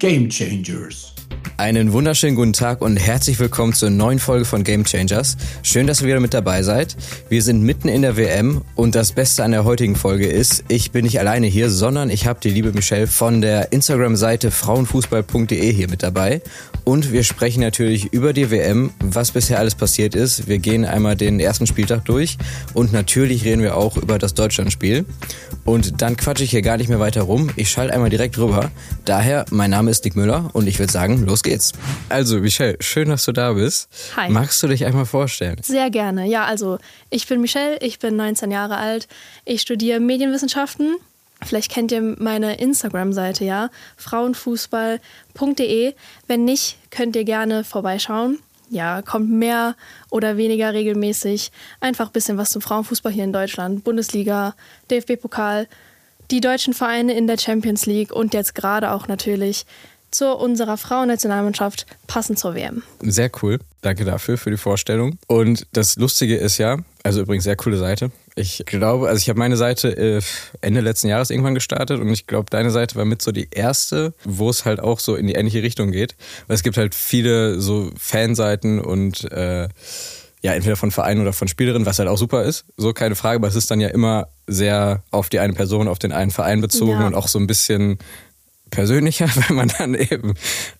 Game Changers. Einen wunderschönen guten Tag und herzlich willkommen zur neuen Folge von Game Changers. Schön, dass ihr wieder mit dabei seid. Wir sind mitten in der WM und das Beste an der heutigen Folge ist, ich bin nicht alleine hier, sondern ich habe die liebe Michelle von der Instagram-Seite frauenfußball.de hier mit dabei. Und wir sprechen natürlich über die WM, was bisher alles passiert ist. Wir gehen einmal den ersten Spieltag durch und natürlich reden wir auch über das Deutschlandspiel. Und dann quatsche ich hier gar nicht mehr weiter rum. Ich schalte einmal direkt rüber. Daher, mein Name ist Dick Müller und ich würde sagen, los geht's. Also, Michelle, schön, dass du da bist. Hi. Magst du dich einmal vorstellen? Sehr gerne. Ja, also ich bin Michelle, ich bin 19 Jahre alt. Ich studiere Medienwissenschaften. Vielleicht kennt ihr meine Instagram-Seite, ja, frauenfußball.de. Wenn nicht, könnt ihr gerne vorbeischauen. Ja, kommt mehr oder weniger regelmäßig einfach ein bisschen was zum Frauenfußball hier in Deutschland. Bundesliga, DFB-Pokal, die deutschen Vereine in der Champions League und jetzt gerade auch natürlich zu unserer Frauennationalmannschaft passend zur WM. Sehr cool. Danke dafür, für die Vorstellung. Und das Lustige ist ja, also übrigens sehr coole Seite. Ich glaube, also ich habe meine Seite äh, Ende letzten Jahres irgendwann gestartet und ich glaube, deine Seite war mit so die erste, wo es halt auch so in die ähnliche Richtung geht. Weil es gibt halt viele so Fanseiten und äh, ja, entweder von Vereinen oder von Spielerinnen, was halt auch super ist. So keine Frage, aber es ist dann ja immer sehr auf die eine Person, auf den einen Verein bezogen Ja. und auch so ein bisschen persönlicher, wenn man dann eben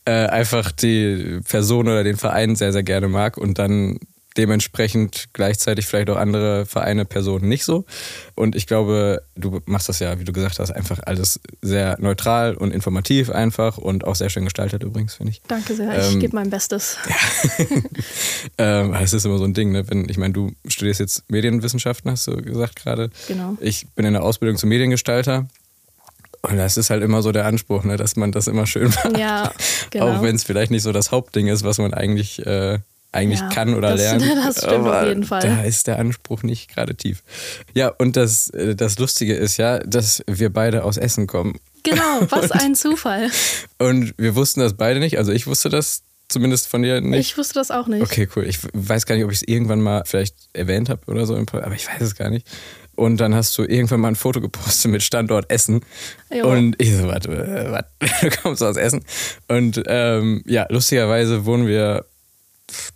äh, einfach die Person oder den Verein sehr, sehr gerne mag und dann dementsprechend gleichzeitig vielleicht auch andere Vereine, Personen nicht so. Und ich glaube, du machst das ja, wie du gesagt hast, einfach alles sehr neutral und informativ einfach und auch sehr schön gestaltet übrigens, finde ich. Danke sehr, ich Ähm, gebe mein Bestes. Ähm, das ist immer so ein Ding, ne? Wenn, ich meine, du studierst jetzt Medienwissenschaften, hast du gesagt gerade. Genau. Ich bin in der Ausbildung zum Mediengestalter. Und das ist halt immer so der Anspruch, ne, dass man das immer schön macht. Ja, genau. Auch wenn es vielleicht nicht so das Hauptding ist, was man eigentlich, äh, eigentlich Ja, kann oder das- lernt. das stimmt auf jeden Fall. Da ist der Anspruch nicht gerade tief. Ja, und das, äh, das Lustige ist ja, dass wir beide aus Essen kommen. Genau, was ein Zufall. Und wir wussten das beide nicht. Also ich wusste das zumindest von dir nicht. Ich wusste das auch nicht. Okay, cool. Ich weiß gar nicht, ob ich es irgendwann mal vielleicht erwähnt habe oder so, aber ich weiß es gar nicht. Und dann hast du irgendwann mal ein Foto gepostet mit Standort Essen. Jo. Und ich so, warte, äh, warte, du kommst aus Essen. Und ähm, ja, lustigerweise wohnen wir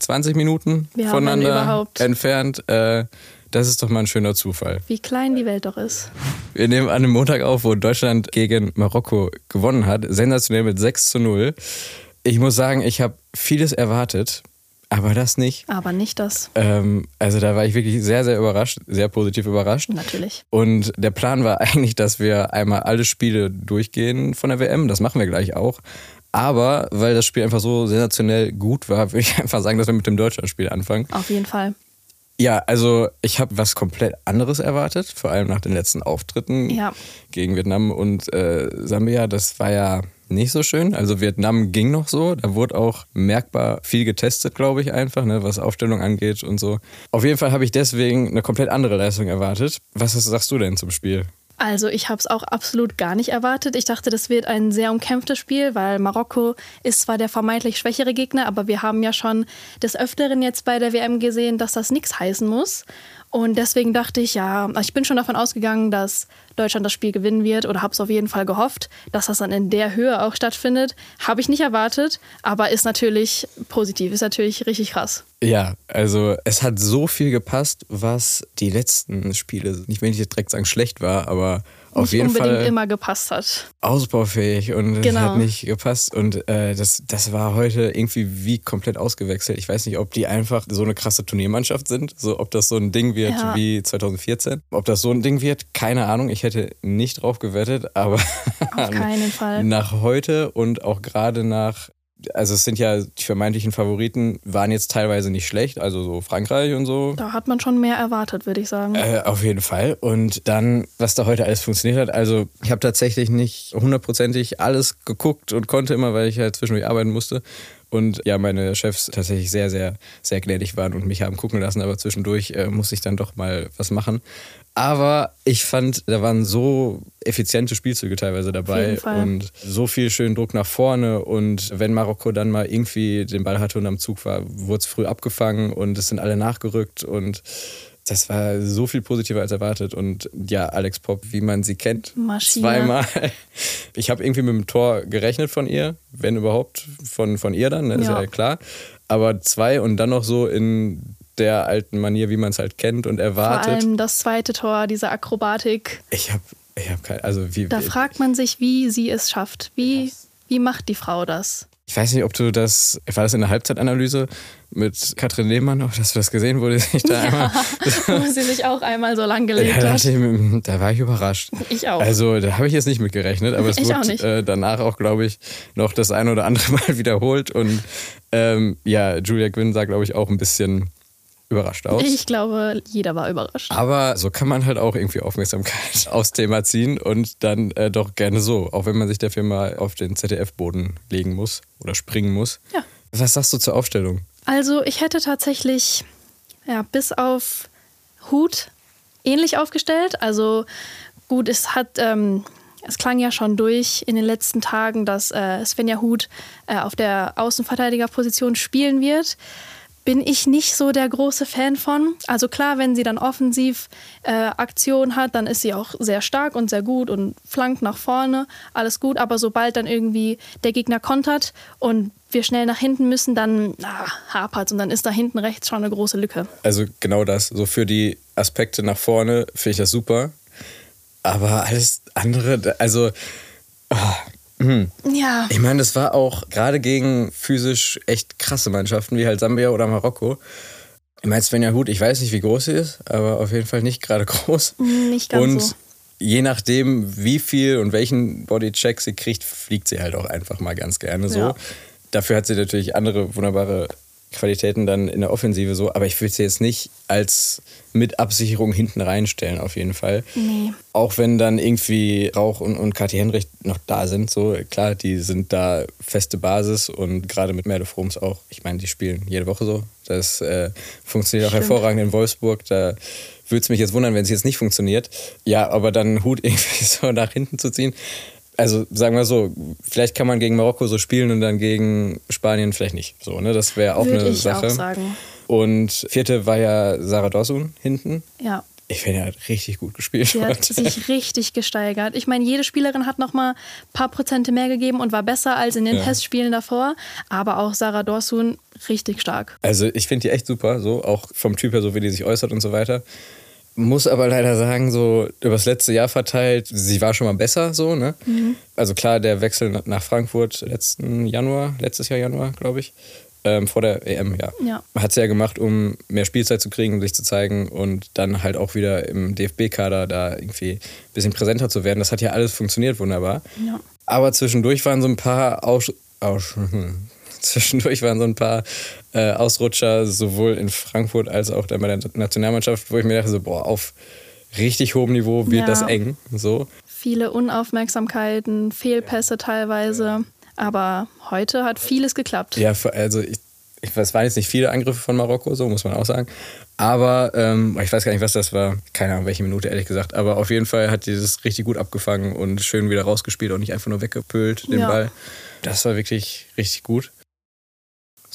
20 Minuten Ja, voneinander entfernt. Äh, das ist doch mal ein schöner Zufall. Wie klein die Welt doch ist. Wir nehmen an einem Montag auf, wo Deutschland gegen Marokko gewonnen hat. Sensationell mit 6 zu 0. Ich muss sagen, ich habe vieles erwartet, aber das nicht. Aber nicht das. Ähm, also da war ich wirklich sehr, sehr überrascht, sehr positiv überrascht. Natürlich. Und der Plan war eigentlich, dass wir einmal alle Spiele durchgehen von der WM. Das machen wir gleich auch. Aber weil das Spiel einfach so sensationell gut war, würde ich einfach sagen, dass wir mit dem Deutschlandspiel anfangen. Auf jeden Fall. Ja, also ich habe was komplett anderes erwartet, vor allem nach den letzten Auftritten Ja. gegen Vietnam und äh, Sambia. Das war ja nicht so schön. Also Vietnam ging noch so. Da wurde auch merkbar viel getestet, glaube ich, einfach, ne, was Aufstellung angeht und so. Auf jeden Fall habe ich deswegen eine komplett andere Leistung erwartet. Was sagst du denn zum Spiel? Also ich habe es auch absolut gar nicht erwartet. Ich dachte, das wird ein sehr umkämpftes Spiel, weil Marokko ist zwar der vermeintlich schwächere Gegner, aber wir haben ja schon des Öfteren jetzt bei der WM gesehen, dass das nichts heißen muss. Und deswegen dachte ich, ja, ich bin schon davon ausgegangen, dass Deutschland das Spiel gewinnen wird oder habe es auf jeden Fall gehofft, dass das dann in der Höhe auch stattfindet. Habe ich nicht erwartet, aber ist natürlich positiv, ist natürlich richtig krass. Ja, also es hat so viel gepasst, was die letzten Spiele, nicht wenn ich jetzt direkt sagen schlecht war, aber auf jeden unbedingt Fall immer gepasst hat. ausbaufähig und Genau. hat nicht gepasst und äh, das, das war heute irgendwie wie komplett ausgewechselt. Ich weiß nicht, ob die einfach so eine krasse Turniermannschaft sind, so ob das so ein Ding wird Ja. wie 2014. Ob das so ein Ding wird, keine Ahnung. Ich hätte nicht drauf gewettet, aber Auf keinen Fall. nach heute und auch gerade nach also es sind ja die vermeintlichen Favoriten, waren jetzt teilweise nicht schlecht, also so Frankreich und so. Da hat man schon mehr erwartet, würde ich sagen. Äh, auf jeden Fall. Und dann, was da heute alles funktioniert hat. Also, ich habe tatsächlich nicht hundertprozentig alles geguckt und konnte immer, weil ich halt zwischendurch arbeiten musste. Und ja, meine Chefs tatsächlich sehr, sehr, sehr gnädig waren und mich haben gucken lassen, aber zwischendurch äh, musste ich dann doch mal was machen. Aber ich fand, da waren so effiziente Spielzüge teilweise dabei und so viel schön Druck nach vorne. Und wenn Marokko dann mal irgendwie den Ball hatte und am Zug war, wurde es früh abgefangen und es sind alle nachgerückt und das war so viel positiver als erwartet. Und ja, Alex Pop, wie man sie kennt, Maschine. zweimal. Ich habe irgendwie mit dem Tor gerechnet von ihr, wenn überhaupt von, von ihr dann, ne? ist ja. ja klar. Aber zwei und dann noch so in der alten Manier, wie man es halt kennt und erwartet. Vor allem das zweite Tor, diese Akrobatik. Ich habe ich hab kein, also wie. Da fragt man sich, wie sie es schafft. Wie, wie macht die Frau das? Ich weiß nicht, ob du das, war das in der Halbzeitanalyse mit Katrin Lehmann, ob das, das gesehen wurde, sich da ja, einmal. wo sie sich auch einmal so lang gelegt ja, hat. Ich, da war ich überrascht. Ich auch. Also da habe ich jetzt nicht mitgerechnet, aber es ich wurde äh, danach auch, glaube ich, noch das ein oder andere Mal wiederholt. Und ähm, ja, Julia Gwynn sah, glaube ich, auch ein bisschen überrascht aus. Ich glaube, jeder war überrascht. Aber so kann man halt auch irgendwie Aufmerksamkeit aufs Thema ziehen und dann äh, doch gerne so, auch wenn man sich dafür mal auf den ZDF-Boden legen muss oder springen muss. Ja. Was sagst du zur Aufstellung? Also ich hätte tatsächlich ja, bis auf Hut ähnlich aufgestellt. Also gut, es hat... Ähm, es klang ja schon durch in den letzten Tagen, dass äh, Svenja Huth äh, auf der Außenverteidigerposition spielen wird bin ich nicht so der große Fan von. Also klar, wenn sie dann offensiv äh, Aktion hat, dann ist sie auch sehr stark und sehr gut und flankt nach vorne, alles gut. Aber sobald dann irgendwie der Gegner kontert und wir schnell nach hinten müssen, dann ah, hapert und dann ist da hinten rechts schon eine große Lücke. Also genau das. So für die Aspekte nach vorne finde ich das super. Aber alles andere, also oh, Mhm. Ja. Ich meine, das war auch gerade gegen physisch echt krasse Mannschaften wie halt Sambia oder Marokko. Ich meine, Svenja Hut, ich weiß nicht, wie groß sie ist, aber auf jeden Fall nicht gerade groß. Nicht ganz und so. je nachdem, wie viel und welchen Bodycheck sie kriegt, fliegt sie halt auch einfach mal ganz gerne so. Ja. Dafür hat sie natürlich andere wunderbare Qualitäten dann in der Offensive so, aber ich würde sie jetzt nicht als mit Absicherung hinten reinstellen, auf jeden Fall. Nee. Auch wenn dann irgendwie Rauch und, und Kathi Henrich noch da sind, so klar, die sind da feste Basis und gerade mit Merle Froms auch. Ich meine, die spielen jede Woche so. Das äh, funktioniert auch hervorragend in Wolfsburg. Da würde es mich jetzt wundern, wenn es jetzt nicht funktioniert. Ja, aber dann Hut irgendwie so nach hinten zu ziehen, also sagen wir so, vielleicht kann man gegen Marokko so spielen und dann gegen Spanien vielleicht nicht. So, ne? Das wäre auch Würde eine ich Sache. Auch sagen. Und vierte war ja Sarah Dawson hinten. Ja. Ich finde, er hat richtig gut gespielt. Sie hat sich richtig gesteigert. Ich meine, jede Spielerin hat noch mal ein paar Prozente mehr gegeben und war besser als in den ja. Testspielen davor. Aber auch Sarah Dorsun richtig stark. Also ich finde die echt super, so auch vom Typ her, so wie die sich äußert und so weiter. Muss aber leider sagen, so übers letzte Jahr verteilt, sie war schon mal besser, so, ne? Mhm. Also klar, der Wechsel nach Frankfurt letzten Januar, letztes Jahr Januar, glaube ich, ähm, vor der EM, ja. ja. Hat sie ja gemacht, um mehr Spielzeit zu kriegen, um sich zu zeigen und dann halt auch wieder im DFB-Kader da irgendwie ein bisschen präsenter zu werden. Das hat ja alles funktioniert wunderbar. Ja. Aber zwischendurch waren so ein paar Aus Aus zwischendurch waren so ein paar äh, Ausrutscher, sowohl in Frankfurt als auch dann bei der Nationalmannschaft, wo ich mir dachte, so, boah, auf richtig hohem Niveau wird ja. das eng. So. Viele Unaufmerksamkeiten, Fehlpässe teilweise. Aber heute hat vieles geklappt. Ja, also ich, ich, es waren jetzt nicht viele Angriffe von Marokko, so muss man auch sagen. Aber ähm, ich weiß gar nicht, was das war. Keine Ahnung, welche Minute, ehrlich gesagt. Aber auf jeden Fall hat die das richtig gut abgefangen und schön wieder rausgespielt und nicht einfach nur weggepölt, den ja. Ball. Das war wirklich richtig gut.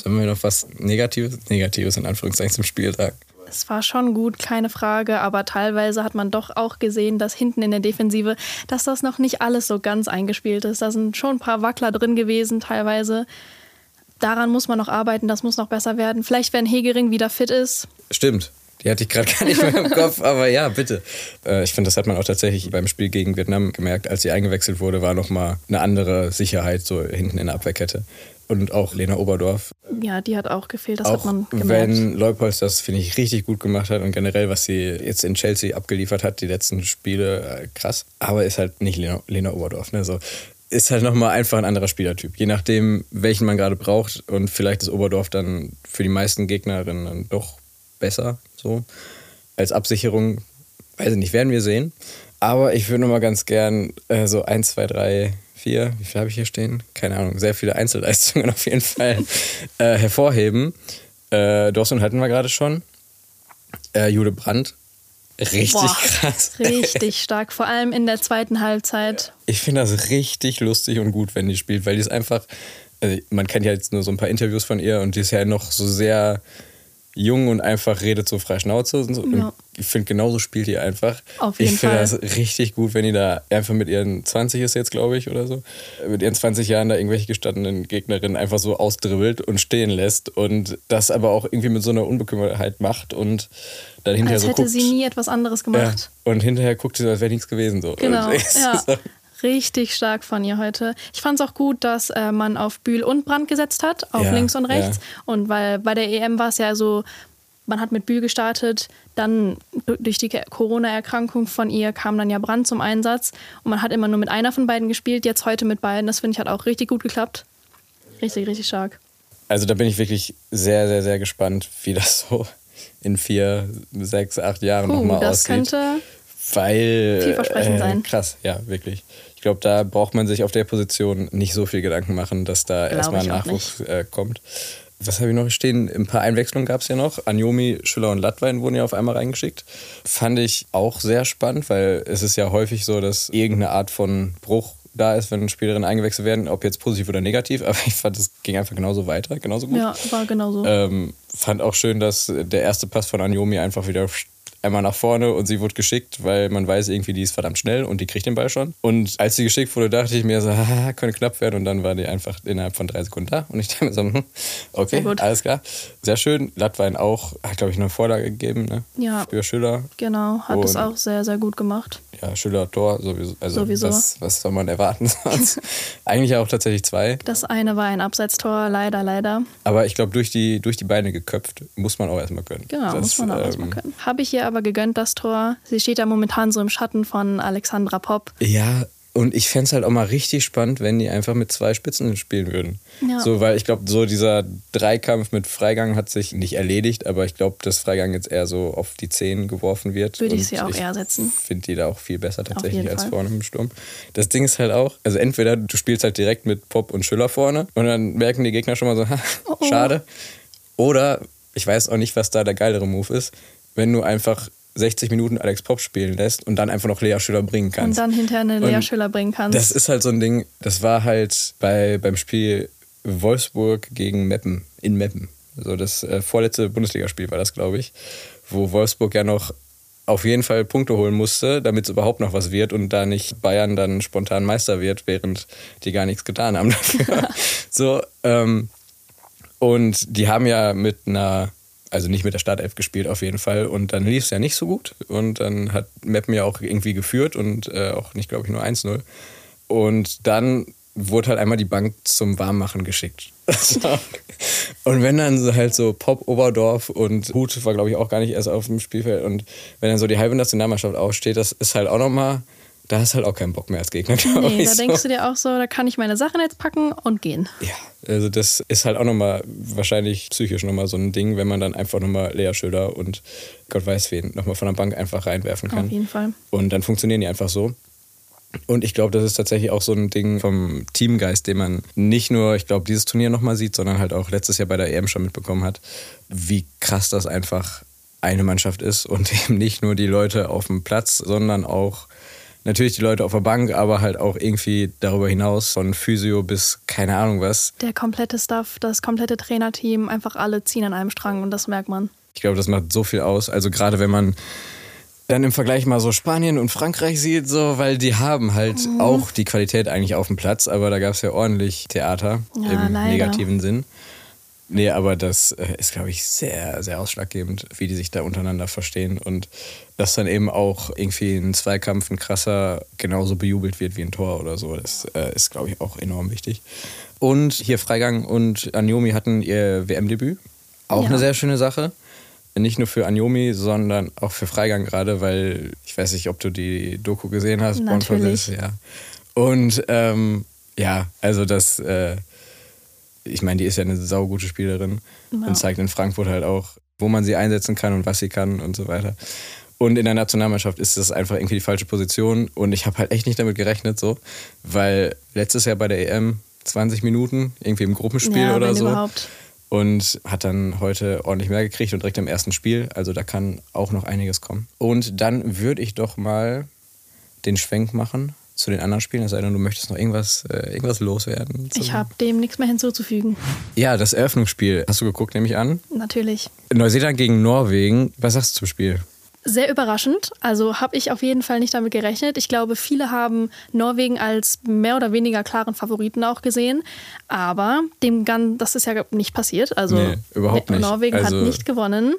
Sollen wir noch was Negatives, Negatives in Anführungszeichen zum Spiel sagen? Es war schon gut, keine Frage, aber teilweise hat man doch auch gesehen, dass hinten in der Defensive, dass das noch nicht alles so ganz eingespielt ist. Da sind schon ein paar Wackler drin gewesen, teilweise. Daran muss man noch arbeiten, das muss noch besser werden. Vielleicht, wenn Hegering wieder fit ist. Stimmt. Die hatte ich gerade gar nicht mehr im Kopf, aber ja, bitte. Äh, ich finde, das hat man auch tatsächlich beim Spiel gegen Vietnam gemerkt. Als sie eingewechselt wurde, war nochmal eine andere Sicherheit so hinten in der Abwehrkette und auch Lena Oberdorf. Ja, die hat auch gefehlt, das auch hat man gemerkt. Wenn Leupolz das, finde ich, richtig gut gemacht hat und generell, was sie jetzt in Chelsea abgeliefert hat, die letzten Spiele, äh, krass. Aber ist halt nicht Lena, Lena Oberdorf. Ne? So, ist halt nochmal einfach ein anderer Spielertyp. Je nachdem, welchen man gerade braucht. Und vielleicht ist Oberdorf dann für die meisten Gegnerinnen doch besser, so als Absicherung. Weiß ich nicht, werden wir sehen. Aber ich würde nochmal ganz gern äh, so 1, 2, 3 vier, wie viel habe ich hier stehen? Keine Ahnung, sehr viele Einzelleistungen auf jeden Fall äh, hervorheben. Äh, Dawson hatten wir gerade schon. Äh, Jude Brandt. Richtig Boah, krass. Richtig stark, vor allem in der zweiten Halbzeit. Ich finde das richtig lustig und gut, wenn die spielt, weil die ist einfach, also man kennt ja jetzt nur so ein paar Interviews von ihr und die ist ja noch so sehr jung und einfach redet so frei Schnauze und so. Ja. Und ich finde, genauso spielt die einfach. Auf jeden ich finde das richtig gut, wenn die da einfach mit ihren 20 ist jetzt, glaube ich, oder so, mit ihren 20 Jahren da irgendwelche gestandenen Gegnerinnen einfach so ausdribbelt und stehen lässt und das aber auch irgendwie mit so einer Unbekümmertheit macht und dann hinterher Als so hätte guckt. sie nie etwas anderes ja, gemacht. und hinterher guckt sie so, als wäre nichts gewesen. So. Genau, ja. Richtig stark von ihr heute. Ich fand es auch gut, dass äh, man auf Bühl und Brand gesetzt hat, auf Ja, links und rechts. ja. Und weil bei der EM war es ja so, man hat mit Bühl gestartet, dann du- durch die Corona-Erkrankung von ihr kam dann ja Brand zum Einsatz und man hat immer nur mit einer von beiden gespielt, jetzt heute mit beiden. Das finde ich hat auch richtig gut geklappt. Richtig, richtig stark. Also da bin ich wirklich sehr, sehr, sehr gespannt, wie das so in vier, sechs, acht Jahren Puh, nochmal das aussieht. könnte Weil. Vielversprechend äh, sein. Krass, ja, wirklich. Ich glaube, da braucht man sich auf der Position nicht so viel Gedanken machen, dass da Glaub erstmal auch Nachwuchs äh, kommt. Was habe ich noch stehen? Ein paar Einwechslungen gab es ja noch. Anjomi, Schüller und Lattwein wurden ja auf einmal reingeschickt. Fand ich auch sehr spannend, weil es ist ja häufig so, dass irgendeine Art von Bruch da ist, wenn Spielerinnen eingewechselt werden, ob jetzt positiv oder negativ. Aber ich fand, es ging einfach genauso weiter, genauso gut. Ja, war genauso. Ähm, fand auch schön, dass der erste Pass von Anjomi einfach wieder einmal nach vorne und sie wurde geschickt, weil man weiß irgendwie, die ist verdammt schnell und die kriegt den Ball schon. Und als sie geschickt wurde, dachte ich mir so, haha, könnte knapp werden und dann war die einfach innerhalb von drei Sekunden da und ich dachte mir so, hm, okay, alles klar. Sehr schön. Lattwein auch, hat glaube ich eine Vorlage gegeben, ne? Ja. Für Schüler. genau, hat es und- auch sehr, sehr gut gemacht. Ja, Schüler, Tor, sowieso. Also Sowieso. Was, was soll man erwarten sonst? Eigentlich auch tatsächlich zwei. Das eine war ein Abseitstor, leider, leider. Aber ich glaube, durch die, durch die Beine geköpft muss man auch erstmal können. Genau, Das, muss man auch ähm, erstmal können. Habe ich ihr aber gegönnt, das Tor. Sie steht ja momentan so im Schatten von Alexandra Popp. Ja, und ich fände es halt auch mal richtig spannend, wenn die einfach mit zwei Spitzen spielen würden. Ja. So, weil ich glaube, so dieser Dreikampf mit Freigang hat sich nicht erledigt, aber ich glaube, dass Freigang jetzt eher so auf die Zehen geworfen wird. Würde ich sie auch eher setzen. finde die da auch viel besser tatsächlich als Fall. vorne im Sturm. Das Ding ist halt auch, also entweder du spielst halt direkt mit Pop und Schüller vorne und dann merken die Gegner schon mal so, ha, Oh, oh. schade. Oder, ich weiß auch nicht, was da der geilere Move ist, wenn du einfach 60 Minuten Alex Pop spielen lässt und dann einfach noch Lea Schüller bringen kannst. Und dann hinterher eine Und Schüller bringen kannst. Das ist halt so ein Ding, das war halt bei, beim Spiel Wolfsburg gegen Meppen, in Meppen. Also das äh, vorletzte Bundesligaspiel war das, glaube ich, wo Wolfsburg ja noch auf jeden Fall Punkte holen musste, damit es überhaupt noch was wird und da nicht Bayern dann spontan Meister wird, während die gar nichts getan haben dafür. so, ähm, und die haben ja mit einer, also nicht mit der Startelf gespielt auf jeden Fall. Und dann lief es ja nicht so gut. Und dann hat Meppen ja auch irgendwie geführt und äh, auch nicht, glaube ich, nur 1-0. Und dann wurde halt einmal die Bank zum Warmmachen geschickt. Und wenn dann halt so Pop Oberdorf und Hut war, glaube ich, auch gar nicht erst auf dem Spielfeld. Und wenn dann so die halbe Nationalmannschaft aufsteht, das ist halt auch nochmal, da hast halt auch keinen Bock mehr als Gegner, nee, da so. denkst du dir auch so, da kann ich meine Sachen jetzt packen und gehen. Ja, also das ist halt auch nochmal wahrscheinlich psychisch nochmal so ein Ding, wenn man dann einfach nochmal Lea Schilder und Gott weiß wen nochmal von der Bank einfach reinwerfen kann. Auf jeden Fall. Und dann funktionieren die einfach so. Und ich glaube, das ist tatsächlich auch so ein Ding vom Teamgeist, den man nicht nur, ich glaube, dieses Turnier nochmal sieht, sondern halt auch letztes Jahr bei der EM schon mitbekommen hat, wie krass das einfach eine Mannschaft ist und eben nicht nur die Leute auf dem Platz, sondern auch natürlich die Leute auf der Bank, aber halt auch irgendwie darüber hinaus von Physio bis keine Ahnung was. Der komplette Staff, das komplette Trainerteam, einfach alle ziehen an einem Strang und das merkt man. Ich glaube, das macht so viel aus. Also gerade wenn man dann im Vergleich mal so Spanien und Frankreich sieht, so, weil die haben halt Mhm. auch die Qualität eigentlich auf dem Platz, aber da gab es ja ordentlich Theater Ja, im leider. negativen Sinn. Nee, aber das äh, ist, glaube ich, sehr, sehr ausschlaggebend, wie die sich da untereinander verstehen und dass dann eben auch irgendwie ein Zweikampf, ein krasser, genauso bejubelt wird wie ein Tor oder so. Das äh, ist, glaube ich, auch enorm wichtig. Und hier Freigang und Anjomi hatten ihr WM-Debüt. Auch Ja. eine sehr schöne Sache. Nicht nur für Anjomi, sondern auch für Freigang gerade, weil ich weiß nicht, ob du die Doku gesehen hast. Natürlich. Ja. Und ähm, ja, also das, äh, ich meine, die ist ja eine saugute Spielerin Ja. und zeigt in Frankfurt halt auch, wo man sie einsetzen kann und was sie kann und so weiter. Und in der Nationalmannschaft ist das einfach irgendwie die falsche Position und ich habe halt echt nicht damit gerechnet so, weil letztes Jahr bei der EM 20 Minuten irgendwie im Gruppenspiel ja, oder so überhaupt. und hat dann heute ordentlich mehr gekriegt und direkt im ersten Spiel. Also da kann auch noch einiges kommen. Und dann würde ich doch mal den Schwenk machen zu den anderen Spielen? Es sei denn, du möchtest noch irgendwas, äh, irgendwas loswerden. Ich habe dem nichts mehr hinzuzufügen. Ja, das Eröffnungsspiel. Hast du geguckt, nehme ich an? Natürlich. Neuseeland gegen Norwegen. Was sagst du zum Spiel? Sehr überraschend. Also habe ich auf jeden Fall nicht damit gerechnet. Ich glaube, viele haben Norwegen als mehr oder weniger klaren Favoriten auch gesehen. Aber dem Gun, das ist ja nicht passiert. Also Nee, überhaupt nicht. Norwegen Also- hat nicht gewonnen.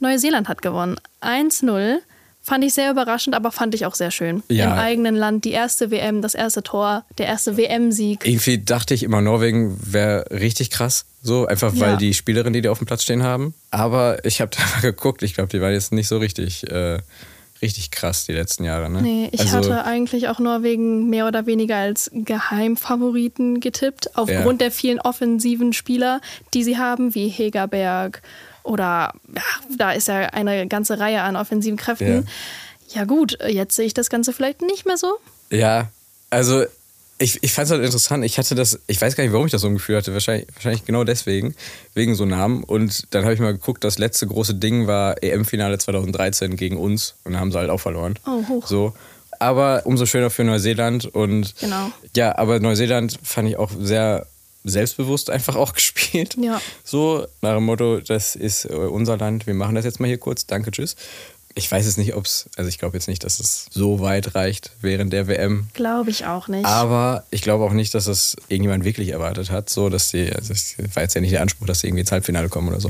Neuseeland hat gewonnen. 1-0. Fand ich sehr überraschend, aber fand ich auch sehr schön. Ja. Im eigenen Land die erste WM, das erste Tor, der erste WM-Sieg. Irgendwie dachte ich immer, Norwegen wäre richtig krass. So, einfach weil Ja. die Spielerinnen, die da auf dem Platz stehen haben. Aber ich habe da mal geguckt. Ich glaube, die waren jetzt nicht so richtig, äh, richtig krass die letzten Jahre. Ne? Nee, ich also, hatte eigentlich auch Norwegen mehr oder weniger als Geheimfavoriten getippt, aufgrund der vielen offensiven Spieler, die sie haben, wie Hegerberg oder ja, da ist ja eine ganze Reihe an offensiven Kräften. Ja. gut, jetzt sehe ich das Ganze vielleicht nicht mehr so. Ja, also ich, ich fand es halt interessant. Ich hatte das, ich weiß gar nicht, warum ich das so ein Gefühl hatte. Wahrscheinlich, wahrscheinlich genau deswegen, wegen so Namen. Und dann habe ich mal geguckt, das letzte große Ding war EM-Finale 2013 gegen uns. Und da haben sie halt auch verloren. Oh, hoch. So. Aber umso schöner für Neuseeland. Und Genau. ja, aber Neuseeland fand ich auch sehr selbstbewusst einfach auch gespielt. Ja. So nach dem Motto, das ist äh, unser Land, wir machen das jetzt mal hier kurz, danke, tschüss. Ich weiß jetzt nicht, ob es, also ich glaube jetzt nicht, dass es so weit reicht während der WM. Glaube ich auch nicht. Aber ich glaube auch nicht, dass das irgendjemand wirklich erwartet hat, so dass sie, also es war jetzt ja nicht der Anspruch, dass sie irgendwie ins Halbfinale kommen oder so.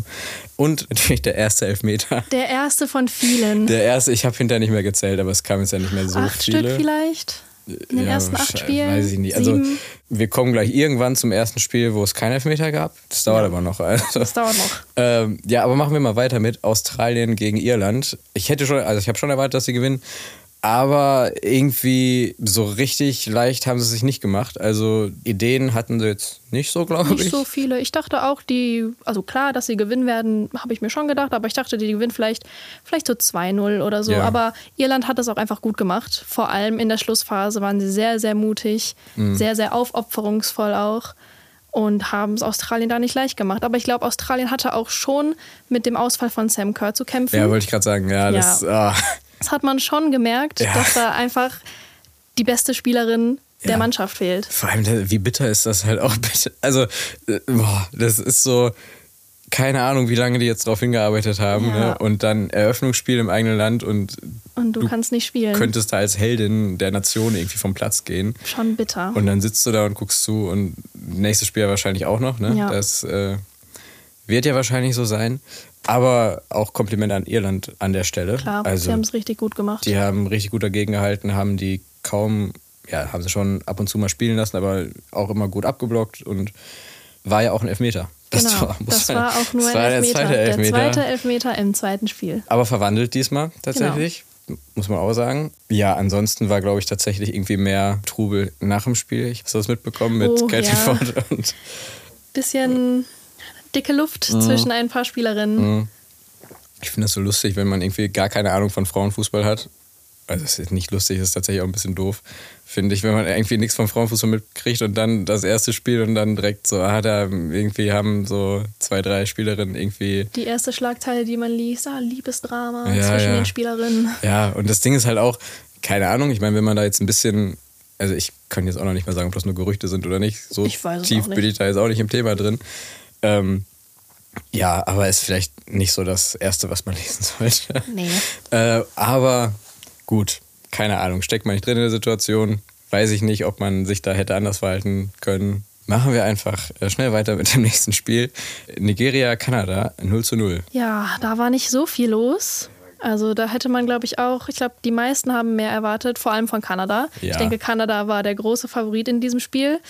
Und natürlich der erste Elfmeter. der erste von vielen. Der erste, ich habe hinterher nicht mehr gezählt, aber es kam jetzt ja nicht mehr so acht viele. Stück vielleicht? In den Ja, ersten acht Spielen? Weiß ich nicht. Also wir kommen gleich irgendwann zum ersten Spiel, wo es keinen Elfmeter gab. Das dauert aber noch. Also, Das dauert noch. ähm, ja, aber machen wir mal weiter mit Australien gegen Irland. Ich hätte schon, also ich habe schon erwartet, dass sie gewinnen. Aber irgendwie so richtig leicht haben sie es sich nicht gemacht. Also Ideen hatten sie jetzt nicht so, glaube Nicht ich. so viele. Ich dachte auch, die, also klar, dass sie gewinnen werden, habe ich mir schon gedacht, aber ich dachte, die gewinnen vielleicht, vielleicht so 2-0 oder so. Ja. Aber Irland hat es auch einfach gut gemacht. Vor allem in der Schlussphase waren sie sehr, sehr mutig, Mhm. sehr, sehr aufopferungsvoll auch und haben es Australien da nicht leicht gemacht. Aber ich glaube, Australien hatte auch schon mit dem Ausfall von Sam Kerr zu kämpfen. Ja, wollte ich gerade sagen. Ja, das. Ah. Das hat man schon gemerkt, Ja. dass da einfach die beste Spielerin der Ja. Mannschaft fehlt. Vor allem, wie bitter ist das halt auch bitte. Also, äh, boah, das ist so, keine Ahnung, wie lange die jetzt drauf hingearbeitet haben. Ja. Ne? Und dann Eröffnungsspiel im eigenen Land und Und du, Du kannst nicht spielen. könntest da als Heldin der Nation irgendwie vom Platz gehen. schon bitter. Und dann sitzt du da und guckst zu und nächstes Spiel wahrscheinlich auch noch. Ne? Ja. Das äh, wird ja wahrscheinlich so sein. Aber auch Kompliment an Irland an der Stelle. Klar, also, sie haben es richtig gut gemacht. die haben richtig gut dagegen gehalten, haben die kaum, ja, haben sie schon ab und zu mal spielen lassen, aber auch immer gut abgeblockt und war ja auch ein Elfmeter. Das, genau, muss das man- war auch nur ein war Elfmeter. Der zweite Elfmeter. Der zweite Elfmeter im zweiten Spiel. aber verwandelt diesmal tatsächlich. Genau. Muss man auch sagen. Ja, ansonsten war, glaube ich, tatsächlich irgendwie mehr Trubel nach dem Spiel. Hast du das mitbekommen mit Oh, Katie ja. Ford und Bisschen dicke Luft Mhm. zwischen ein paar Spielerinnen. Ich finde das so lustig, wenn man irgendwie gar keine Ahnung von Frauenfußball hat. Also es ist nicht lustig, es ist tatsächlich auch ein bisschen doof, finde ich, wenn man irgendwie nichts vom Frauenfußball mitkriegt und dann das erste Spiel und dann direkt so, ah, da irgendwie haben so zwei, drei Spielerinnen irgendwie. Die erste Schlagzeile, die man liest, ah, Liebesdrama Ja, zwischen ja. den Spielerinnen. Ja, und das Ding ist halt auch, keine Ahnung, ich meine, wenn man da jetzt ein bisschen, also ich kann jetzt auch noch nicht mal sagen, ob das nur Gerüchte sind oder nicht. So Ich weiß es tief bin ich da jetzt auch nicht im Thema drin. Ähm, ja, aber ist vielleicht nicht so das Erste, was man lesen sollte. Nee. Äh, aber gut, keine Ahnung, steckt man nicht drin in der Situation. Weiß ich nicht, ob man sich da hätte anders verhalten können. Machen wir einfach äh, schnell weiter mit dem nächsten Spiel. Nigeria, Kanada, 0 zu 0. Ja, da war nicht so viel los. Also da hätte man, glaube ich, auch, ich glaube, die meisten haben mehr erwartet, vor allem von Kanada. Ja. Ich denke, Kanada war der große Favorit in diesem Spiel.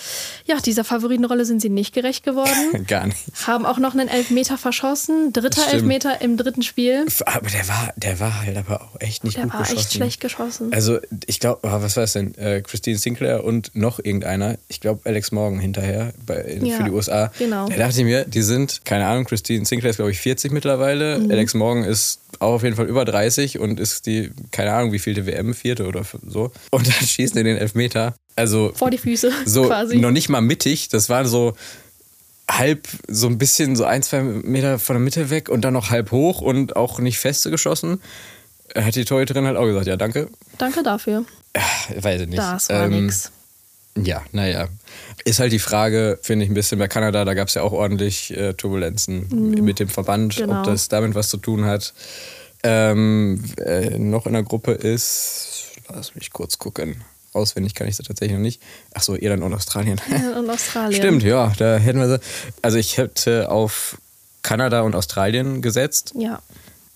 Ja, dieser Favoritenrolle sind sie nicht gerecht geworden. Gar nicht. haben auch noch einen Elfmeter verschossen. Dritter. Elfmeter im dritten Spiel. Aber der war, der war halt aber auch echt nicht Der gut war geschossen. echt schlecht geschossen. Also ich glaube, was war es denn? Äh, Christine Sinclair und noch irgendeiner. Ich glaube Alex Morgan hinterher bei, Ja, für die USA. genau. Da dachte ich mir, die sind, keine Ahnung, Christine Sinclair ist glaube ich 40 mittlerweile. Mhm. Alex Morgan ist auch auf jeden Fall über 30 und ist die, keine Ahnung, wie vielte WM, vierte oder so. Und dann schießen die den Elfmeter. Also Vor die Füße so quasi. noch nicht mal mittig. Das war so halb, so ein bisschen so ein, zwei Meter von der Mitte weg und dann noch halb hoch und auch nicht feste geschossen. Hat die Torhüterin halt auch gesagt, ja danke. Danke dafür. weiß ich nicht. Das war Ähm, nix. Ja, naja. Ist halt die Frage, finde ich, ein bisschen bei Kanada, da gab es ja auch ordentlich äh, Turbulenzen mit dem Verband, genau. ob das damit was zu tun hat. Ähm, äh, noch in der Gruppe ist, lass mich kurz gucken. Auswendig kann ich sie tatsächlich noch nicht. Ach so, Irland und Australien. Und Australien. Stimmt, ja, da hätten wir sie. Also ich hätte auf Kanada und Australien gesetzt. Ja.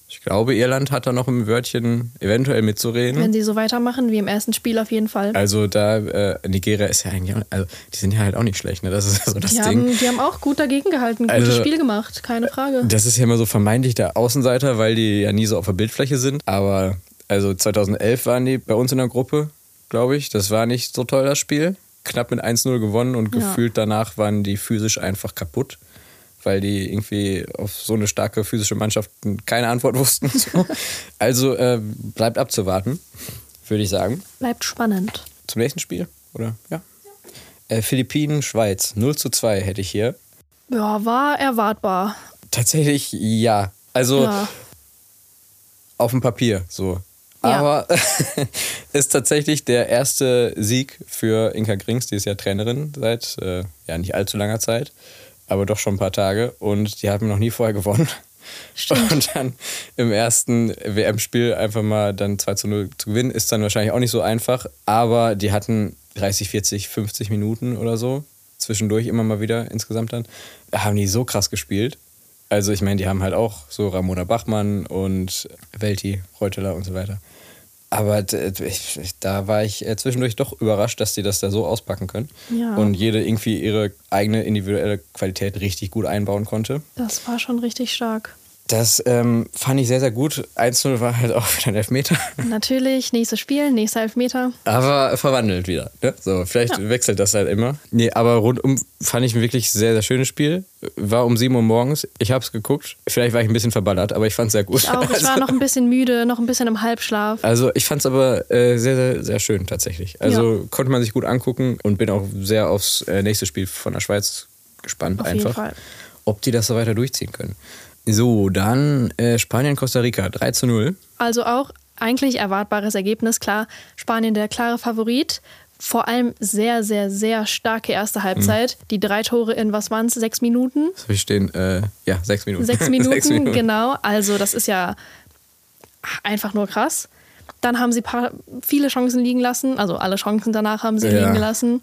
Ich glaube, Irland hat da noch ein Wörtchen eventuell mitzureden. Wenn sie so weitermachen wie im ersten Spiel auf jeden Fall. Also da, äh, Nigeria ist ja eigentlich, auch, also die sind ja halt auch nicht schlecht, ne? Das ist so das Die Ding. haben, die haben auch gut dagegen gehalten, gutes Also- Spiel gemacht, keine Frage. Das ist ja immer so vermeintlich der Außenseiter, weil die ja nie so auf der Bildfläche sind. Aber also 2011 waren die bei uns in der Gruppe, glaube ich. Das war nicht so toll, das Spiel. Knapp mit 1-0 gewonnen und Ja. gefühlt danach waren die physisch einfach kaputt. Weil die irgendwie auf so eine starke physische Mannschaft keine Antwort wussten. So. Also äh, bleibt abzuwarten, würde ich sagen. Bleibt spannend. Zum nächsten Spiel, oder? Ja. Äh, Philippinen, Schweiz. 0 zu 2 hätte ich hier. Ja, war erwartbar. Tatsächlich ja. Also Ja. auf dem Papier so. Ja. Aber ist tatsächlich der erste Sieg für Inka Grings, die ist ja Trainerin seit äh, ja nicht allzu langer Zeit, aber doch schon ein paar Tage und die haben noch nie vorher gewonnen. Stimmt. Und dann im ersten WM-Spiel einfach mal dann 2 zu 0 zu gewinnen, ist dann wahrscheinlich auch nicht so einfach, aber die hatten 30, 40, 50 Minuten oder so, zwischendurch immer mal wieder insgesamt dann, haben die so krass gespielt. Also ich meine, die haben halt auch so Ramona Bachmann und Welti, Reuteler und so weiter. Aber ich, da war ich äh, zwischendurch doch überrascht, dass die das da so auspacken können. Ja. Und jede irgendwie ihre eigene individuelle Qualität richtig gut einbauen konnte. Das war schon richtig stark. Das ähm, fand ich sehr, sehr gut. 1-0 war halt auch wieder ein Elfmeter. Natürlich, nächstes Spiel, nächster Elfmeter. Aber verwandelt wieder. Ne? So, vielleicht wechselt das halt immer. Nee, aber rundum fand ich ein wirklich sehr, sehr schönes Spiel. War um 7 Uhr morgens. Ich habe es geguckt. Vielleicht war ich ein bisschen verballert, aber ich fand es sehr gut. Ich auch, ich war noch ein bisschen müde, noch ein bisschen im Halbschlaf. Also ich fand es aber äh, sehr, sehr, sehr schön tatsächlich. Also konnte man sich gut angucken und bin auch sehr aufs äh, nächste Spiel von der Schweiz gespannt Auf jeden einfach, Fall. ob die das so weiter durchziehen können. So, dann äh, Spanien, Costa Rica, 3 zu 0. Also auch eigentlich erwartbares Ergebnis, klar. Spanien der klare Favorit. Vor allem sehr, sehr, sehr starke erste Halbzeit. Die drei Tore in, was waren es, sechs Minuten? So, wir stehen, äh, ja, sechs Minuten. Sechs Minuten, genau. Also das ist ja einfach nur krass. Dann haben sie paar, viele Chancen liegen lassen. Also alle Chancen danach haben sie Ja. liegen gelassen.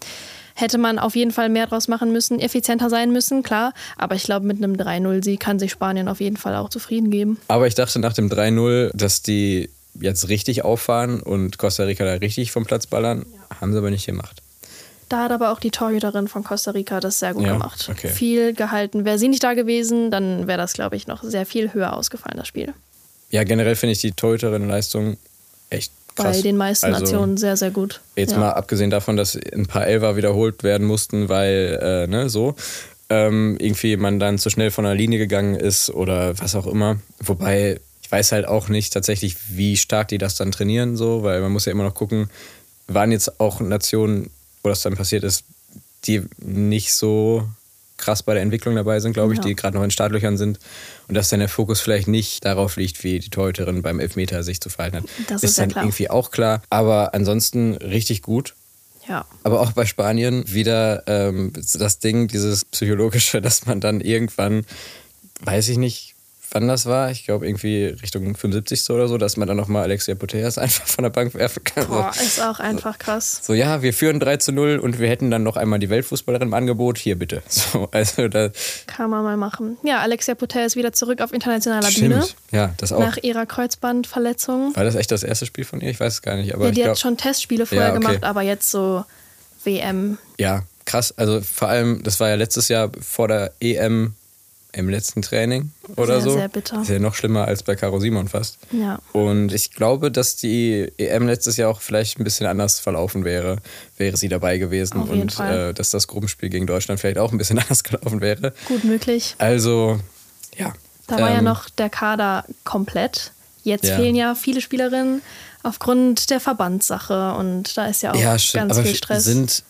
Hätte man auf jeden Fall mehr draus machen müssen, effizienter sein müssen, klar. Aber ich glaube, mit einem 3-0-Sieg kann sich Spanien auf jeden Fall auch zufrieden geben. Aber ich dachte nach dem 3-0, dass die jetzt richtig auffahren und Costa Rica da richtig vom Platz ballern. Haben sie aber nicht gemacht. Da hat aber auch die Torhüterin von Costa Rica das sehr gut Ja, gemacht. okay. Viel gehalten. Wäre sie nicht da gewesen, dann wäre das, glaube ich, noch sehr viel höher ausgefallen, das Spiel. Ja, generell finde ich die Torhüterinnen-Leistung echt krass. Bei den meisten Also, Nationen sehr, sehr gut. Jetzt ja. mal abgesehen davon, dass ein paar Elfer wiederholt werden mussten, weil, äh, ne, so, ähm, irgendwie man dann zu schnell von der Linie gegangen ist oder was auch immer. Wobei, ich weiß halt auch nicht tatsächlich, wie stark die das dann trainieren, so, weil man muss ja immer noch gucken, waren jetzt auch Nationen, wo das dann passiert ist, die nicht so krass bei der Entwicklung dabei sind, glaube ich, Ja. die gerade noch in Startlöchern sind und dass dann der Fokus vielleicht nicht darauf liegt, wie die Torhüterin beim Elfmeter sich zu verhalten hat. Das ist ja dann klar. irgendwie auch klar, aber ansonsten richtig gut. ja. Aber auch bei Spanien wieder ähm, das Ding, dieses psychologische, dass man dann irgendwann, weiß ich nicht, wann das war, ich glaube irgendwie Richtung 75. oder so, dass man dann nochmal Alexia Putellas einfach von der Bank werfen kann. Boah, So, ist auch einfach krass. so, ja, wir führen 3 zu 0 und wir hätten dann noch einmal die Weltfußballerin im Angebot, hier bitte. So, also da, Kann man mal machen. Ja, Alexia Potel ist wieder zurück auf internationaler Bühne. stimmt. Ja, das auch. Nach ihrer Kreuzbandverletzung. War das echt das erste Spiel von ihr? Ich weiß es gar nicht. Aber Ja, ich die glaub, hat schon Testspiele vorher Ja, okay. gemacht, aber jetzt so WM. Ja, krass. Also vor allem, das war ja letztes Jahr vor der EM im letzten Training oder Sehr, so. sehr bitter. Ist ja noch schlimmer als bei Caro Simon fast. Ja. Und ich glaube, dass die EM letztes Jahr auch vielleicht ein bisschen anders verlaufen wäre, wäre sie dabei gewesen. Auf jeden und Fall. Äh, dass das Gruppenspiel gegen Deutschland vielleicht auch ein bisschen anders gelaufen wäre. Gut möglich. Also, ja. Da war ja Ähm, noch der Kader komplett. Jetzt Ja. fehlen ja viele Spielerinnen aufgrund der Verbandssache und da ist ja auch Ja, ganz viel Stress. sind,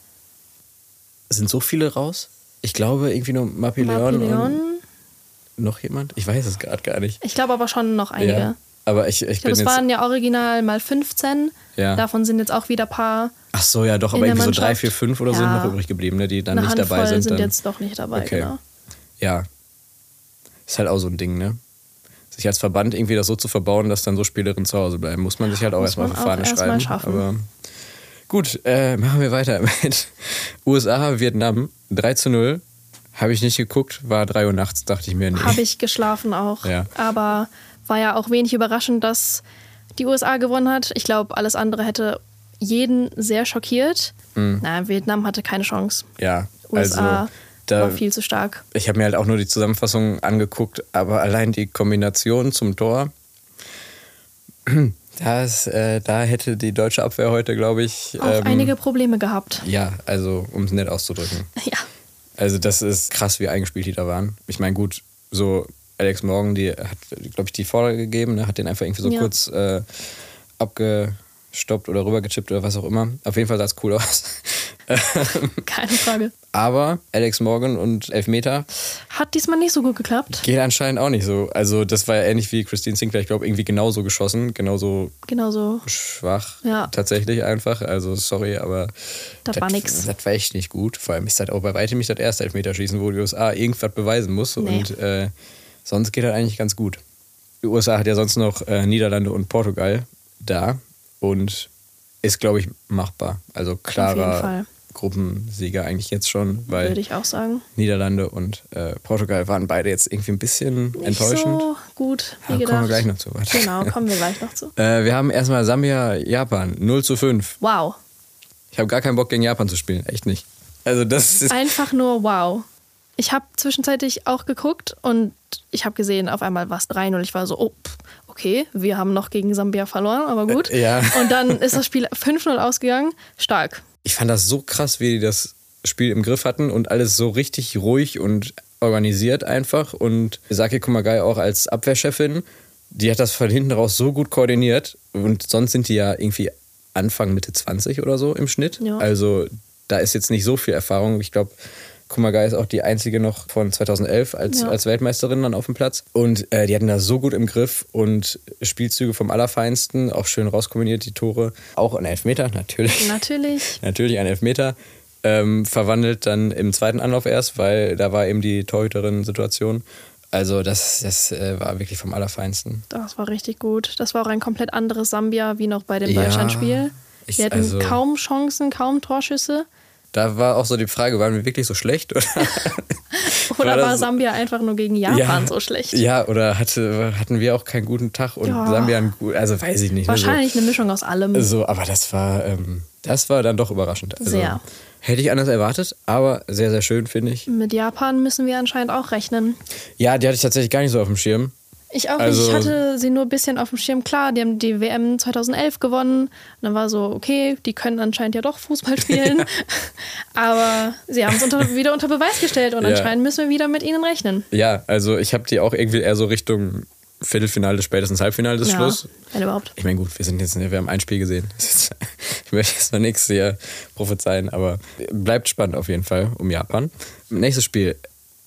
sind so viele raus? Ich glaube irgendwie nur Mapi Leon und noch jemand? Ich weiß es gerade gar nicht. ich glaube aber schon noch einige. Ja. Aber ich, ich, Ich glaube, es waren ja original mal 15. Ja. Davon sind jetzt auch wieder ein paar. Ach so, ja, doch, aber irgendwie so drei, vier, fünf oder so Ja. sind noch übrig geblieben, ne, die dann eine nicht Handvoll dabei sind. sind dann, jetzt doch nicht dabei, Okay. genau. Ja. Ist halt auch so ein Ding, ne? Sich als Verband irgendwie das so zu verbauen, dass dann so Spielerinnen zu Hause bleiben, muss man sich halt auch erstmal auf auch Fahne erst schreiben. schaffen. Aber gut, äh, machen wir weiter mit USA, Vietnam, 3 zu 0. Habe ich nicht geguckt, war 3 Uhr nachts, dachte ich mir nicht. Habe ich geschlafen auch. Ja. Aber war ja auch wenig überraschend, dass die USA gewonnen hat. Ich glaube, alles andere hätte jeden sehr schockiert. Na, Vietnam hatte keine Chance. Ja, USA Mhm. also da, war viel zu stark. ich habe mir halt auch nur die Zusammenfassung angeguckt, aber allein die Kombination zum Tor, das, äh, da hätte die deutsche Abwehr heute, glaube ich, Auch ähm, einige Probleme gehabt. ja, also um es nett auszudrücken. Ja. Also das ist krass, wie eingespielt die da waren. Ich meine, gut, so Alex Morgan, die hat, glaube ich, die Vorlage gegeben, ne? hat den einfach irgendwie so Ja. kurz äh, abgestoppt oder rübergechippt oder was auch immer. Auf jeden Fall sah es cool aus. Keine Frage. Aber Alex Morgan und Elfmeter Hat diesmal nicht so gut geklappt. geht anscheinend auch nicht so. Also das war ja ähnlich wie Christine Sinclair, ich glaube, irgendwie genauso geschossen, genauso Genauso. schwach Ja. tatsächlich einfach. Also sorry, aber Das war nix. Das war echt nicht gut. Vor allem ist das auch bei weitem nicht das erste Elfmeterschießen, wo die USA irgendwas beweisen muss. Nee. Und äh, sonst geht das eigentlich ganz gut. Die USA hat ja sonst noch äh, Niederlande und Portugal da und ist, glaube ich, machbar. Also Auf jeden klarer Fall. Gruppensieger eigentlich jetzt schon, weil Würde ich auch sagen. Niederlande und äh, Portugal waren beide jetzt irgendwie ein bisschen Nicht enttäuschend. so gut wie Ja, gedacht. kommen wir gleich noch zu. Warte. Genau, kommen wir gleich noch zu. Äh, wir haben erstmal Sambia, Japan, 0 zu 5. Wow. Ich habe gar keinen Bock gegen Japan zu spielen, echt nicht. Also das ist Einfach nur wow. Ich habe zwischenzeitlich auch geguckt und ich habe gesehen, auf einmal war es 3-0. Ich war so, oh, okay, wir haben noch gegen Sambia verloren, aber gut. Äh, ja. Und dann ist das Spiel 5-0 ausgegangen. Stark. ich fand das so krass, wie die das Spiel im Griff hatten und alles so richtig ruhig und organisiert einfach. Und Saki Kumagai auch als Abwehrchefin, die hat das von hinten raus so gut koordiniert. Und sonst sind die ja irgendwie Anfang, Mitte 20 oder so im Schnitt. Ja. Also da ist jetzt nicht so viel Erfahrung. Ich glaube, Kumagai ist auch die einzige noch von 2011 als, Ja. als Weltmeisterin dann auf dem Platz. Und äh, die hatten das so gut im Griff und Spielzüge vom Allerfeinsten, auch schön rauskombiniert, die Tore. Auch ein Elfmeter, natürlich Natürlich. natürlich ein Elfmeter, ähm, verwandelt dann im zweiten Anlauf erst, weil da war eben die Torhüterin-Situation. Also das, das äh, war wirklich vom Allerfeinsten. Das war richtig gut. Das war auch ein komplett anderes Sambia wie noch bei dem Ja, Deutschlandspiel. Wir hatten also- kaum Chancen, kaum Torschüsse. Da war auch so die Frage, waren wir wirklich so schlecht? Oder, Oder War war, Sambia einfach nur gegen Japan Ja. so schlecht? ja, oder hatte, hatten wir auch keinen guten Tag und Ja. Sambia einen guten, also weiß ich nicht. ne, so. Wahrscheinlich eine Mischung aus allem. So, aber das war, ähm, das war dann doch überraschend. Also, Sehr. Hätte ich anders erwartet, aber sehr, sehr schön, finde ich. Mit Japan müssen wir anscheinend auch rechnen. Ja, die hatte ich tatsächlich gar nicht so auf dem Schirm. Ich auch Also- nicht. Ich hatte sie nur ein bisschen auf dem Schirm. Klar, die haben die WM 2011 gewonnen. Und dann war so, okay, die können anscheinend ja doch Fußball spielen. Aber sie haben es wieder unter Beweis gestellt und Ja. anscheinend müssen wir wieder mit ihnen rechnen. Ja, also ich habe die auch irgendwie eher so Richtung Viertelfinale, spätestens Halbfinale des ja, Schluss. wenn überhaupt. Ich meine, gut, wir sind jetzt, wir haben ein Spiel gesehen. Ich möchte jetzt noch nichts hier prophezeien, aber bleibt spannend auf jeden Fall um Japan. Nächstes Spiel.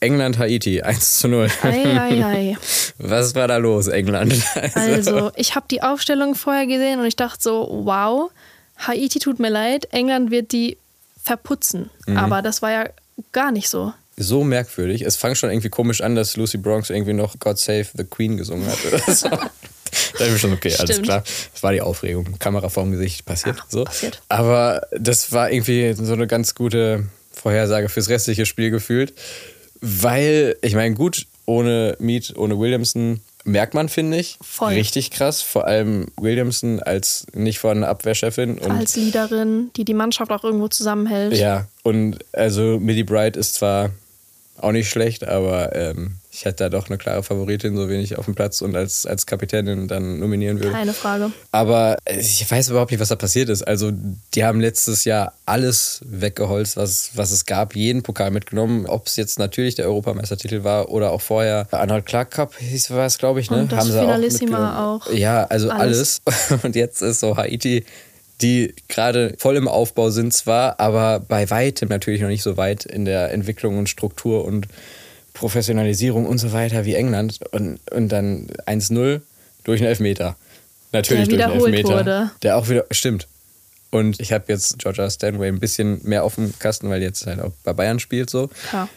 England, Haiti, 1 zu 0. Ei, ei, ei. Was war da los, England? Also, ich habe die Aufstellung vorher gesehen und ich dachte so, wow, Haiti tut mir leid, England wird die verputzen. Mhm. Aber das war ja gar nicht so. so merkwürdig. Es fang schon irgendwie komisch an, dass Lucy Bronx irgendwie noch God Save the Queen gesungen hat oder so. da ich schon, okay, alles Stimmt. klar. Das war die Aufregung. Kamera vorm Gesicht passiert. Ja, so. passiert. Aber das war irgendwie so eine ganz gute Vorhersage fürs restliche Spiel gefühlt. Weil, ich meine, gut, ohne Mead, ohne Williamson merkt man, finde ich. Voll. Richtig krass. Vor allem Williamson als nicht vorhandene Abwehrchefin. Und Als Leaderin, die die Mannschaft auch irgendwo zusammenhält. ja, und also Millie Bright ist zwar auch nicht schlecht, aber ähm, ich hätte da doch eine klare Favoritin, so wenig auf dem Platz und als, als Kapitänin dann nominieren würde. Keine Frage. Aber ich weiß überhaupt nicht, was da passiert ist. Also, die haben letztes Jahr alles weggeholzt, was, was es gab, jeden Pokal mitgenommen. Ob es jetzt natürlich der Europameistertitel war oder auch vorher Arnold Clark Cup hieß war es, glaube ich. Ne? Und das haben sie Finalissima auch, auch. Ja, also alles. Alles. Und jetzt ist so Haiti, die gerade voll im Aufbau sind zwar, aber bei weitem natürlich noch nicht so weit in der Entwicklung und Struktur und Professionalisierung und so weiter wie England. Und, und dann 1-0. durch einen Elfmeter. Natürlich Der durch einen Elfmeter. wurde. Der auch wieder, stimmt. Und ich habe jetzt Georgia Stanway ein bisschen mehr auf dem Kasten, weil die jetzt halt auch bei Bayern spielt so. Klar.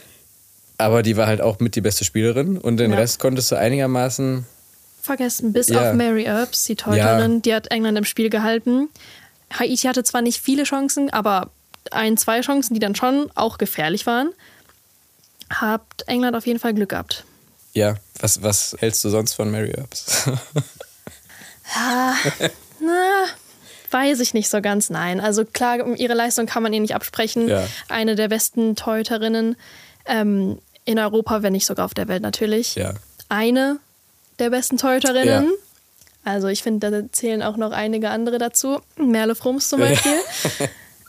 Aber die war halt auch mit die beste Spielerin und den Ja. Rest konntest du einigermaßen. Vergessen, bis Ja. auf Mary Earps, die Torhüterin, die hat England im Spiel gehalten. Haiti hatte zwar nicht viele Chancen, aber ein, zwei Chancen, die dann schon auch gefährlich waren. Habt England auf jeden Fall Glück gehabt. Ja, was, was hältst du sonst von Mary Earps? Na, weiß ich nicht so ganz, nein. Also klar, ihre Leistung kann man ihr nicht absprechen. Ja. Eine der besten Torhüterinnen ähm, in Europa, wenn nicht sogar auf der Welt natürlich. ja. Eine der besten Torhüterinnen. Ja. Also ich finde, da zählen auch noch einige andere dazu. Merle Frums zum Beispiel.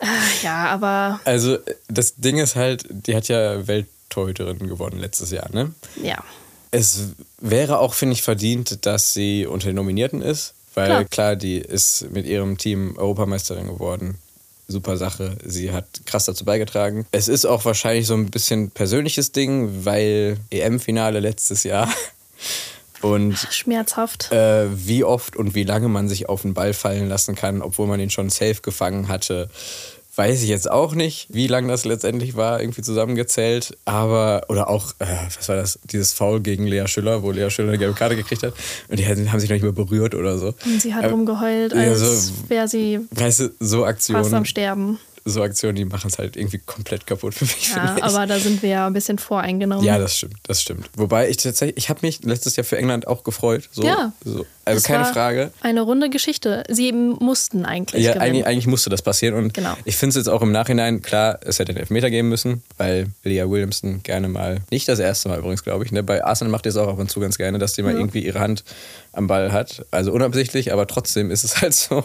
Äh, ja, aber Also das Ding ist halt, die hat ja Welttorhüterin gewonnen letztes Jahr, ne? ja. Es wäre auch, finde ich, verdient, dass sie unter den Nominierten ist, weil Klar. klar. die ist mit ihrem Team Europameisterin geworden. Super Sache. Sie hat krass dazu beigetragen. Es ist auch wahrscheinlich so ein bisschen persönliches Ding, weil EM-Finale letztes Jahr und Schmerzhaft. äh, wie oft und wie lange man sich auf den Ball fallen lassen kann, obwohl man ihn schon safe gefangen hatte. Weiß ich jetzt auch nicht, wie lang das letztendlich war, irgendwie zusammengezählt. Aber, oder auch, äh, was war das, dieses Foul gegen Lea Schüller, wo Lea Schüller eine gelbe Karte gekriegt hat. Und die haben sich noch nicht mehr berührt oder so. Und sie hat äh, rumgeheult, ja, als so- wäre sie Weißt du, so fast am Aktionen, Sterben. So Aktionen, die machen es halt irgendwie komplett kaputt für mich. Ja, aber da sind wir ja ein bisschen voreingenommen. Ja, das stimmt, das stimmt. Wobei ich tatsächlich, ich habe mich letztes Jahr für England auch gefreut. So, Ja. So. Also keine Frage. Eine runde Geschichte. Sie mussten eigentlich Ja, eigentlich, eigentlich musste das passieren. Und Genau. ich finde es jetzt auch im Nachhinein, klar, es hätte den Elfmeter geben müssen, weil Leah Williamson gerne mal, nicht das erste Mal übrigens, glaube ich, ne, bei Arsenal macht ihr es auch ab und zu ganz gerne, dass die mal Ja. irgendwie ihre Hand am Ball hat. Also unabsichtlich, aber trotzdem ist es halt so.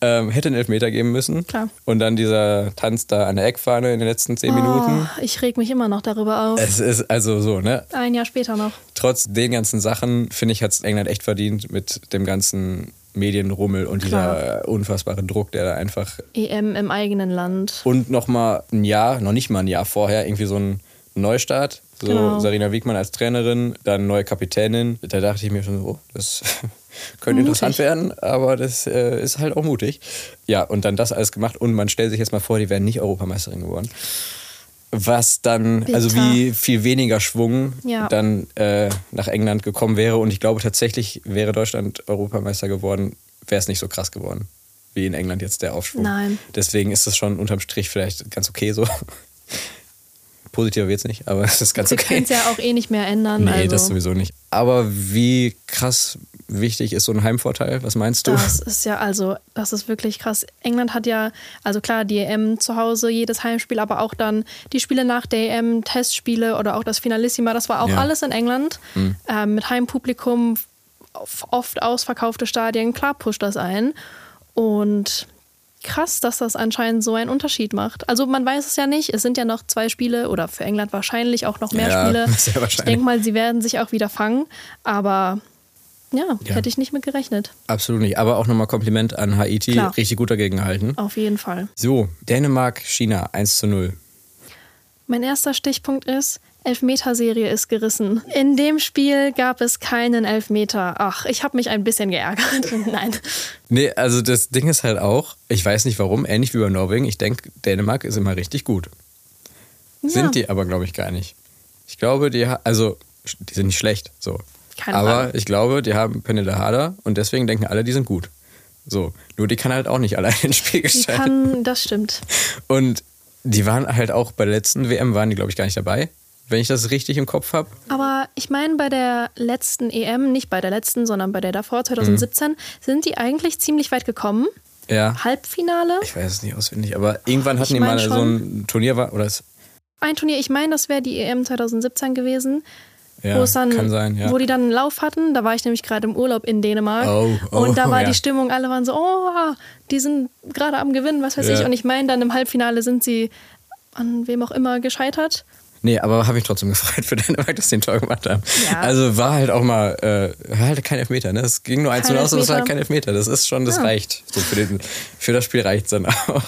Ähm, hätte einen Elfmeter geben müssen. Klar. Und dann dieser Tanz da an der Eckfahne in den letzten zehn Minuten. Oh, ich reg mich immer noch darüber auf. Es ist also so, ne? Ein Jahr später noch. trotz den ganzen Sachen, finde ich, hat es England echt verdient mit dem ganzen Medienrummel und dieser unfassbare Druck, der da einfach. EM im eigenen Land. Und nochmal ein Jahr, noch nicht mal ein Jahr vorher, irgendwie so ein Neustart. So Genau. Sarina Wiegmann als Trainerin, dann neue Kapitänin. Da dachte ich mir schon so, oh, das könnte Mutig. interessant werden, aber das äh, ist halt auch mutig. Ja, und dann das alles gemacht und man stellt sich jetzt mal vor, die wären nicht Europameisterin geworden. Was dann, also Bitter. wie viel weniger Schwung Ja. dann äh, nach England gekommen wäre. Und ich glaube tatsächlich, wäre Deutschland Europameister geworden, wäre es nicht so krass geworden, wie in England jetzt der Aufschwung. Nein. Deswegen ist es schon unterm Strich vielleicht ganz okay so. Positiver wird's nicht, aber es ist ganz Wir okay. können es ja auch eh nicht mehr ändern. Nee, also. das sowieso nicht. Aber wie krass wichtig ist so ein Heimvorteil? Was meinst du? Das ist ja, also, das ist wirklich krass. England hat ja, also klar, die EM zu Hause, jedes Heimspiel, aber auch dann die Spiele nach der EM, Testspiele oder auch das Finalissima, das war auch Ja. Mhm. alles in England. Ähm, mit Heimpublikum, oft ausverkaufte Stadien, klar pusht das ein. Und krass, dass das anscheinend so einen Unterschied macht. Also man weiß es ja nicht, es sind ja noch zwei Spiele oder für England wahrscheinlich auch noch mehr Ja, Spiele. sehr Ich wahrscheinlich. denke mal, sie werden sich auch wieder fangen, aber ja, Ja. hätte ich nicht mit gerechnet. Absolut nicht. Aber auch nochmal Kompliment an Haiti. Klar. Richtig gut dagegen gehalten. Auf jeden Fall. So, Dänemark, China 1 zu 0. Mein erster Stichpunkt ist, Elfmeterserie ist gerissen. In dem Spiel gab es keinen Elfmeter. Ach, ich habe mich ein bisschen geärgert. Nein. Nee, also das Ding ist halt auch, ich weiß nicht warum, ähnlich wie bei Norwegen, ich denke, Dänemark ist immer richtig gut. Sind die aber, glaube ich, gar nicht. Ich glaube, die, also, die sind nicht schlecht, so. Keine aber Frage. ich glaube, die haben Pernille Harder und deswegen denken alle, die sind gut. So, nur die kann halt auch nicht allein ins Spiel Die gestalten. kann, das stimmt. Und die waren halt auch bei der letzten WM, waren die, glaube ich, gar nicht dabei, wenn ich das richtig im Kopf habe. Aber ich meine, bei der letzten EM, nicht bei der letzten, sondern bei der davor, 2017, sind die eigentlich ziemlich weit gekommen. Ja. Halbfinale. Ich weiß es nicht auswendig, aber irgendwann hatten Ich die mal so ein Turnier, war, oder es, Ein Turnier, ich meine, das wäre die EM 2017 gewesen. ja, wo es dann, kann sein, ja. wo die dann einen Lauf hatten. Da war ich nämlich gerade im Urlaub in Dänemark. Oh, oh, und da war ja. die Stimmung, alle waren so, oh, die sind gerade am Gewinnen, was weiß ich. Und ich meine, dann im Halbfinale sind sie an wem auch immer gescheitert. Nee, aber habe ich trotzdem gefreut für Dänemark, dass sie ein Tor gemacht haben. Ja. Also war halt auch mal, äh, halt kein Elfmeter, ne? Es ging nur 1 Kein aus, aber es war halt kein Elfmeter. Das ist schon, das Ja. reicht. So für, den, für das Spiel reicht es dann auch.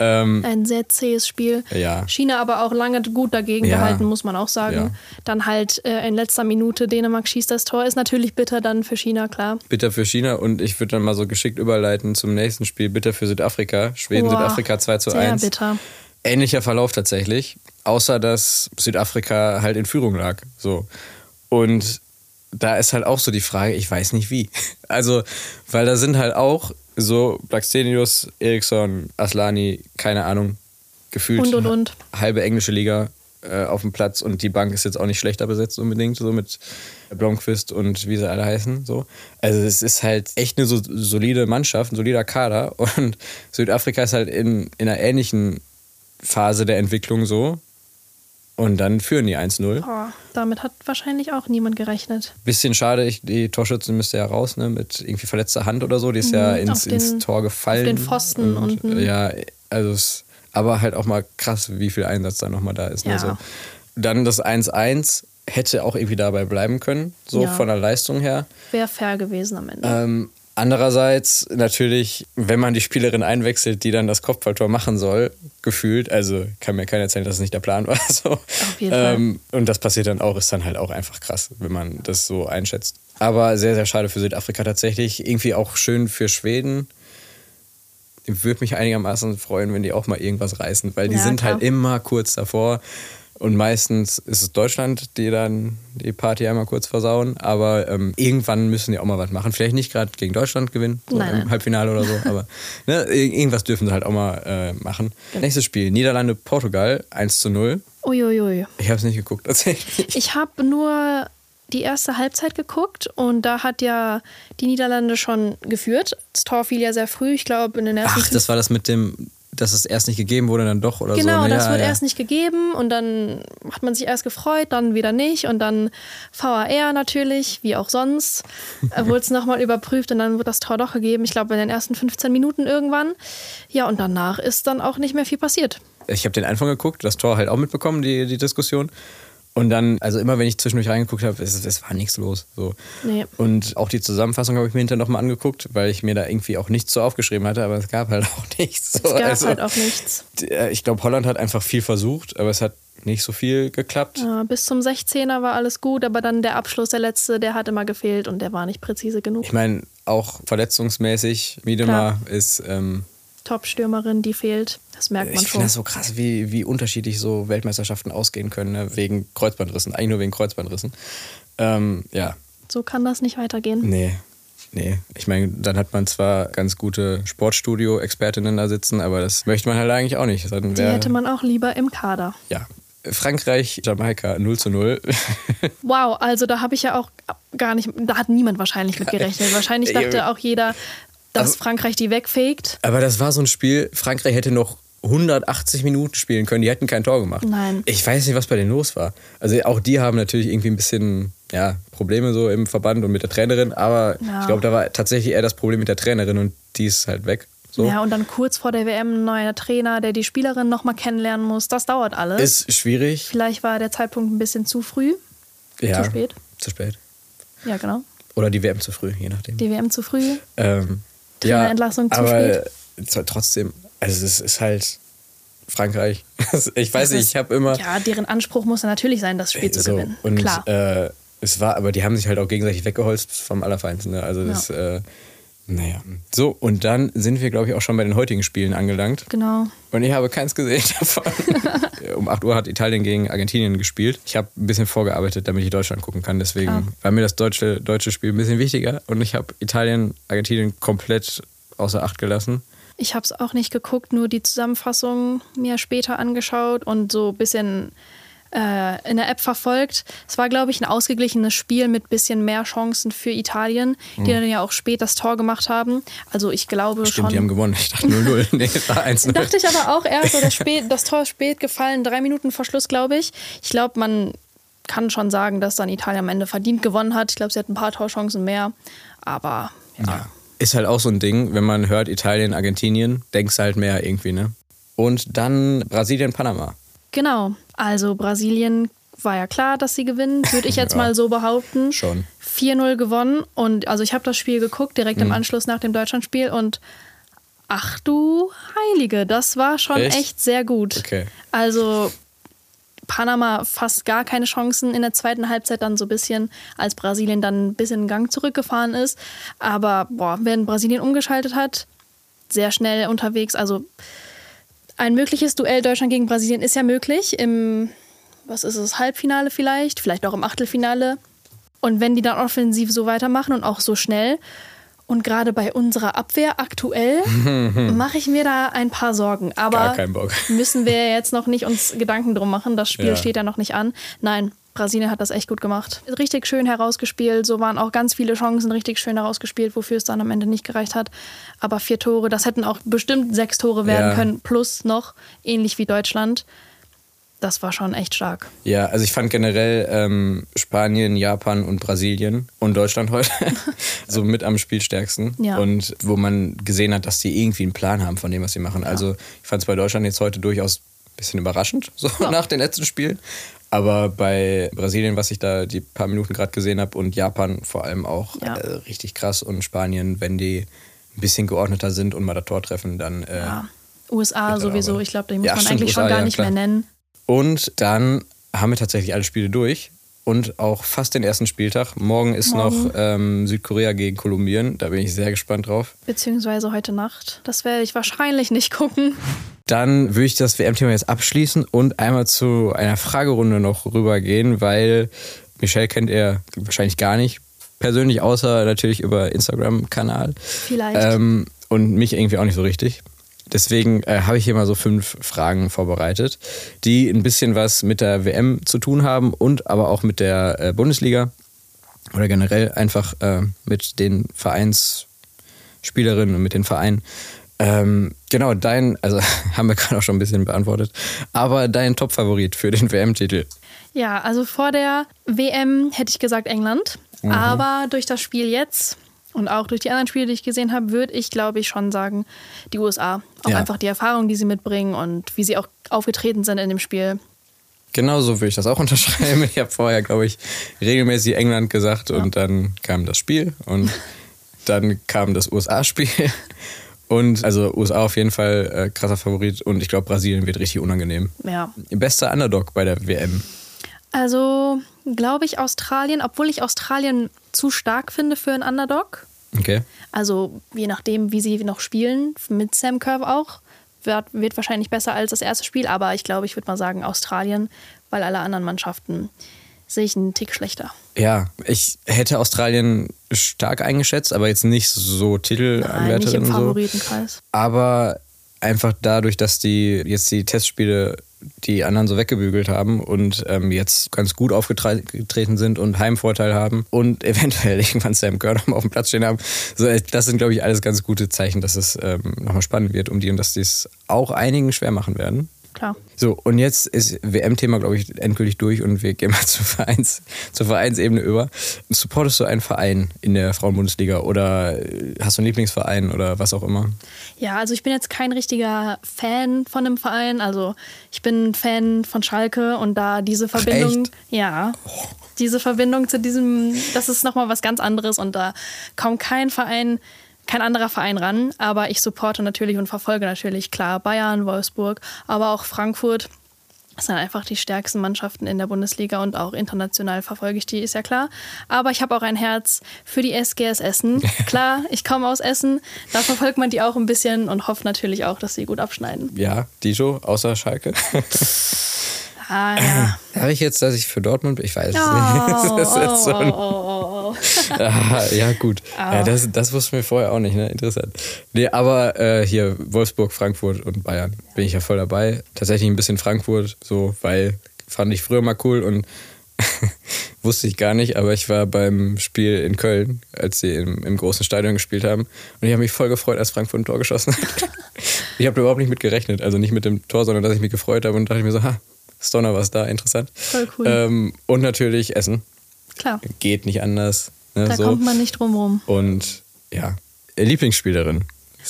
Ja. Ähm, Ein sehr zähes Spiel. Ja. China aber auch lange gut dagegen gehalten, muss man auch sagen. Dann halt äh, in letzter Minute Dänemark schießt das Tor. Ist natürlich bitter dann für China, klar. bitter für China und ich würde dann mal so geschickt überleiten zum nächsten Spiel. Bitter für Südafrika. Schweden, Boah, Südafrika 2 zu Sehr 1. bitter. Ähnlicher Verlauf tatsächlich, außer dass Südafrika halt in Führung lag. So. Und da ist halt auch so die Frage, ich weiß nicht wie. Also, weil da sind halt auch so Blackstenius, Eriksson, Aslani, keine Ahnung, gefühlt Und, und, und. halbe englische Liga äh, auf dem Platz und die Bank ist jetzt auch nicht schlechter besetzt unbedingt, so mit Blomqvist und wie sie alle heißen. So. Also es ist halt echt eine so solide Mannschaft, ein solider Kader und Südafrika ist halt in, in einer ähnlichen Phase der Entwicklung so. Und dann führen die 1-0. Oh, damit hat wahrscheinlich auch niemand gerechnet. Bisschen schade, ich, die Torschützin müsste ja raus, ne, mit irgendwie verletzter Hand oder so. Die ist ja Mhm, ins, auf den- ins Tor gefallen. auf den Pfosten unten. Ja, also es, aber halt auch mal krass, wie viel Einsatz da nochmal da ist. Ne, Ja. so. Dann das 1-1 hätte auch irgendwie dabei bleiben können, so Ja. von der Leistung her. Wäre fair gewesen am Ende. Ähm, andererseits natürlich, wenn man die Spielerin einwechselt, die dann das Kopfballtor machen soll, gefühlt, also kann mir keiner erzählen, dass es nicht der Plan war. So. Auf jeden ähm, Und das passiert dann auch, ist dann halt auch einfach krass, wenn man das so einschätzt. Aber sehr, sehr schade für Südafrika tatsächlich. Irgendwie auch schön für Schweden. Würde mich einigermaßen freuen, wenn die auch mal irgendwas reißen, weil die Ja, sind klar. halt immer kurz davor. Und meistens ist es Deutschland, die dann die Party einmal kurz versauen. Aber ähm, irgendwann müssen die auch mal was machen. Vielleicht nicht gerade gegen Deutschland gewinnen, so Nein, im. Halbfinale oder so. Aber ne, ir- irgendwas dürfen sie halt auch mal äh, machen. Nächstes Spiel: Niederlande, Portugal, 1 zu 0. Uiuiui. Ich habe es nicht geguckt, tatsächlich. Ich habe nur die erste Halbzeit geguckt und da hat ja die Niederlande schon geführt. Das Tor fiel ja sehr früh, ich glaube in den ersten Ach, das war das mit dem, dass es erst nicht gegeben wurde, dann doch oder Genau, so. ne? das ja, wird ja. erst nicht gegeben und dann hat man sich erst gefreut, dann wieder nicht und dann VAR natürlich, wie auch sonst, wurde es nochmal überprüft und dann wird das Tor doch gegeben. Ich glaube in den ersten 15 Minuten irgendwann. Ja, und danach ist dann auch nicht mehr viel passiert. Ich habe den Anfang geguckt, das Tor halt auch mitbekommen, die, die Diskussion. Und dann, also immer wenn ich zwischendurch reingeguckt habe, es, es war nichts los. So. Nee. Und auch die Zusammenfassung habe ich mir hinterher nochmal angeguckt, weil ich mir da irgendwie auch nichts so aufgeschrieben hatte, aber es gab halt auch nichts. So. Es gab Also, halt auch nichts. äh, Ich glaube, Holland hat einfach viel versucht, aber es hat nicht so viel geklappt. Ja, bis zum 16er war alles gut, aber dann der Abschluss, der letzte, der hat immer gefehlt und der war nicht präzise genug. Ich meine, auch verletzungsmäßig, Miedemar ist. Ähm, Top-Stürmerin, die fehlt, das merkt man ich schon. finde das so krass, wie, wie unterschiedlich so Weltmeisterschaften ausgehen können, ne? wegen Kreuzbandrissen, eigentlich nur wegen Kreuzbandrissen. Ähm, ja, So kann das nicht weitergehen. nee. Nee, ich meine, dann hat man zwar ganz gute Sportstudio-Expertinnen da sitzen, aber das möchte man halt eigentlich auch nicht. Dann Die hätte man auch lieber im Kader. ja. Frankreich, Jamaika 0 zu 0. Wow, also da habe ich ja auch gar nicht, da hat niemand wahrscheinlich mit gerechnet. Wahrscheinlich dachte auch jeder, dass Aber- Frankreich die wegfegt. aber das war so ein Spiel, Frankreich hätte noch 180 Minuten spielen können, die hätten kein Tor gemacht. Nein. Ich weiß nicht, was bei denen los war. Also auch die haben natürlich irgendwie ein bisschen ja, Probleme so im Verband und mit der Trainerin, aber Ja. ich glaube, da war tatsächlich eher das Problem mit der Trainerin und die ist halt weg. So. Ja, und dann kurz vor der WM ein neuer Trainer, der die Spielerin nochmal kennenlernen muss. Das dauert alles. Ist schwierig. Vielleicht war der Zeitpunkt ein bisschen zu früh. Ja, Zu spät. Zu spät. Ja, genau. Oder die WM zu früh, je nachdem. Die WM zu früh. Ähm, Trainerentlassung zu aber es- trotzdem, also es ist halt Frankreich. ich weiß nicht, ich habe immer Ja, deren Anspruch muss ja natürlich sein, das Spiel zu so, gewinnen. und Klar. Äh, es war, aber die haben sich halt auch gegenseitig weggeholzt vom Allerfeinsten. Ne? Also das, äh, naja. So, und dann sind wir, glaube ich, auch schon bei den heutigen Spielen angelangt. genau. Und ich habe keins gesehen davon. um 8 Uhr hat Italien gegen Argentinien gespielt. Ich habe ein bisschen vorgearbeitet, damit ich Deutschland gucken kann. Deswegen Klar. war mir das deutsche, deutsche Spiel ein bisschen wichtiger. Und ich habe Italien, Argentinien komplett außer Acht gelassen. Ich habe es auch nicht geguckt, nur die Zusammenfassung mir später angeschaut und so ein bisschen äh, in der App verfolgt. Es war, glaube ich, ein ausgeglichenes Spiel mit bisschen mehr Chancen für Italien, die dann ja auch spät das Tor gemacht haben. Also ich glaube Mhm. Stimmt, schon. die haben gewonnen. Ich dachte 0-0. nee, war 1-0. Dachte ich aber auch erst, oder spät, das Tor ist spät gefallen, drei Minuten vor Schluss, glaube ich. Ich glaube, man kann schon sagen, dass dann Italien am Ende verdient gewonnen hat. Ich glaube, sie hat ein paar Torchancen mehr. Aber ja, Ja. Ist halt auch so ein Ding, wenn man hört Italien, Argentinien, denkst halt mehr irgendwie, ne? Und dann Brasilien, Panama. Genau. Also Brasilien war ja klar, dass sie gewinnen, würde ich jetzt ja, mal so behaupten. Schon. 4-0 gewonnen und also ich habe das Spiel geguckt, direkt mhm. im Anschluss nach dem Deutschlandspiel und ach du Heilige, das war schon echt, echt sehr gut. Okay. Also Panama fast gar keine Chancen in der zweiten Halbzeit dann so ein bisschen, als Brasilien dann ein bisschen in Gang zurückgefahren ist. Aber boah, wenn Brasilien umgeschaltet hat, sehr schnell unterwegs. Also ein mögliches Duell Deutschland gegen Brasilien ist ja möglich im, was ist es, Halbfinale vielleicht, vielleicht auch im Achtelfinale. Und wenn die dann offensiv so weitermachen und auch so schnell, und gerade bei unserer Abwehr aktuell mache ich mir da ein paar Sorgen. Aber müssen wir jetzt noch nicht uns Gedanken drum machen. Das Spiel ja. steht ja noch nicht an. Nein, Brasilien hat das echt gut gemacht. Richtig schön herausgespielt. So waren auch ganz viele Chancen richtig schön herausgespielt, wofür es dann am Ende nicht gereicht hat. Aber vier Tore, das hätten auch bestimmt sechs Tore werden ja. können, plus noch, ähnlich wie Deutschland das war schon echt stark. Ja, also ich fand generell ähm, Spanien, Japan und Brasilien und Deutschland heute so mit am spielstärksten. Ja. Und wo man gesehen hat, dass die irgendwie einen Plan haben von dem, was sie machen. Ja. Also ich fand es bei Deutschland jetzt heute durchaus ein bisschen überraschend, so ja. nach den letzten Spielen. Aber bei Brasilien, was ich da die paar Minuten gerade gesehen habe, und Japan vor allem auch äh, richtig krass und Spanien, wenn die ein bisschen geordneter sind und mal das Tor treffen, dann. Äh, ja. USA sowieso, ich glaube, die muss man eigentlich USA, schon gar nicht mehr nennen. Und dann haben wir tatsächlich alle Spiele durch und auch fast den ersten Spieltag. Morgen ist Morgen. noch ähm, Südkorea gegen Kolumbien. Da bin ich sehr gespannt drauf. Beziehungsweise heute Nacht. Das werde ich wahrscheinlich nicht gucken. Dann würde ich das WM-Thema jetzt abschließen und einmal zu einer Fragerunde noch rübergehen, weil Michelle kennt er wahrscheinlich gar nicht. Persönlich, außer natürlich über Instagram-Kanal. Vielleicht. Ähm, und mich irgendwie auch nicht so richtig. Deswegen äh, habe ich hier mal so fünf Fragen vorbereitet, die ein bisschen was mit der WM zu tun haben und aber auch mit der äh, Bundesliga oder generell einfach äh, mit den Vereinsspielerinnen und mit den Vereinen. Ähm, genau, dein, also haben wir gerade auch schon ein bisschen beantwortet, aber dein Top-Favorit für den WM-Titel? Ja, also vor der WM hätte ich gesagt England, mhm. aber durch das Spiel jetzt und auch durch die anderen Spiele, die ich gesehen habe, würde ich, glaube ich, schon sagen, die USA. Auch ja. einfach die Erfahrung, die sie mitbringen und wie sie auch aufgetreten sind in dem Spiel. Genau so würde ich das auch unterschreiben. Ich habe vorher, glaube ich, regelmäßig England gesagt ja. und dann kam das Spiel und dann kam das USA-Spiel. Und also USA auf jeden Fall äh, krasser Favorit und ich glaube, Brasilien wird richtig unangenehm. Ja. Bester Underdog bei der WM. Also glaube ich Australien, obwohl ich Australien zu stark finde für einen Underdog. Okay. Also je nachdem, wie sie noch spielen, mit Sam Curve auch, wird, wird wahrscheinlich besser als das erste Spiel, aber ich glaube, ich würde mal sagen Australien, weil alle anderen Mannschaften sehe ich einen Tick schlechter. Ja, ich hätte Australien stark eingeschätzt, aber jetzt nicht so Titelanwärterin. Nein, nicht im Favoritenkreis. So. Aber einfach dadurch, dass die jetzt die Testspiele die anderen so weggebügelt haben und ähm, jetzt ganz gut aufgetreten sind und Heimvorteil haben und eventuell irgendwann Sam Kerr auf dem Platz stehen haben. So, äh, das sind, glaube ich, alles ganz gute Zeichen, dass es ähm, nochmal spannend wird um die und dass die es auch einigen schwer machen werden klar. So, und jetzt ist WM-Thema, glaube ich, endgültig durch und wir gehen mal zur, Vereins, zur Vereinsebene über. Supportest du einen Verein in der Frauenbundesliga oder hast du einen Lieblingsverein oder was auch immer? Ja, also ich bin jetzt kein richtiger Fan von einem Verein. Also ich bin Fan von Schalke und da diese Verbindung. Ach, ja. Oh. Diese Verbindung zu diesem, das ist nochmal was ganz anderes und da kommt kein Verein kein anderer Verein ran, aber ich supporte natürlich und verfolge natürlich klar Bayern, Wolfsburg, aber auch Frankfurt. Das sind einfach die stärksten Mannschaften in der Bundesliga und auch international verfolge ich die, ist ja klar. Aber ich habe auch ein Herz für die SGS Essen. Klar, ich komme aus Essen, da verfolgt man die auch ein bisschen und hofft natürlich auch, dass sie gut abschneiden. Ja, Dijo, außer Schalke. Ah, ja. Habe ich jetzt, dass ich für Dortmund bin? Ich weiß es oh, nicht. Das ist so ein oh, ah, ja, gut. Ja, das, das wussten wir vorher auch nicht, ne? Interessant. Nee, aber äh, hier Wolfsburg, Frankfurt und Bayern bin ich ja voll dabei. Tatsächlich ein bisschen Frankfurt, so, weil fand ich früher mal cool und wusste ich gar nicht, aber ich war beim Spiel in Köln, als sie im, im großen Stadion gespielt haben. Und ich habe mich voll gefreut, als Frankfurt ein Tor geschossen hat. ich habe überhaupt nicht mit gerechnet. Also nicht mit dem Tor, sondern dass ich mich gefreut habe und dachte mir so, ha, Stoner was da, interessant. Voll cool. Ähm, und natürlich Essen. Klar. Geht nicht anders. Ne, da so. kommt man nicht drum rum. Und ja, Lieblingsspielerin.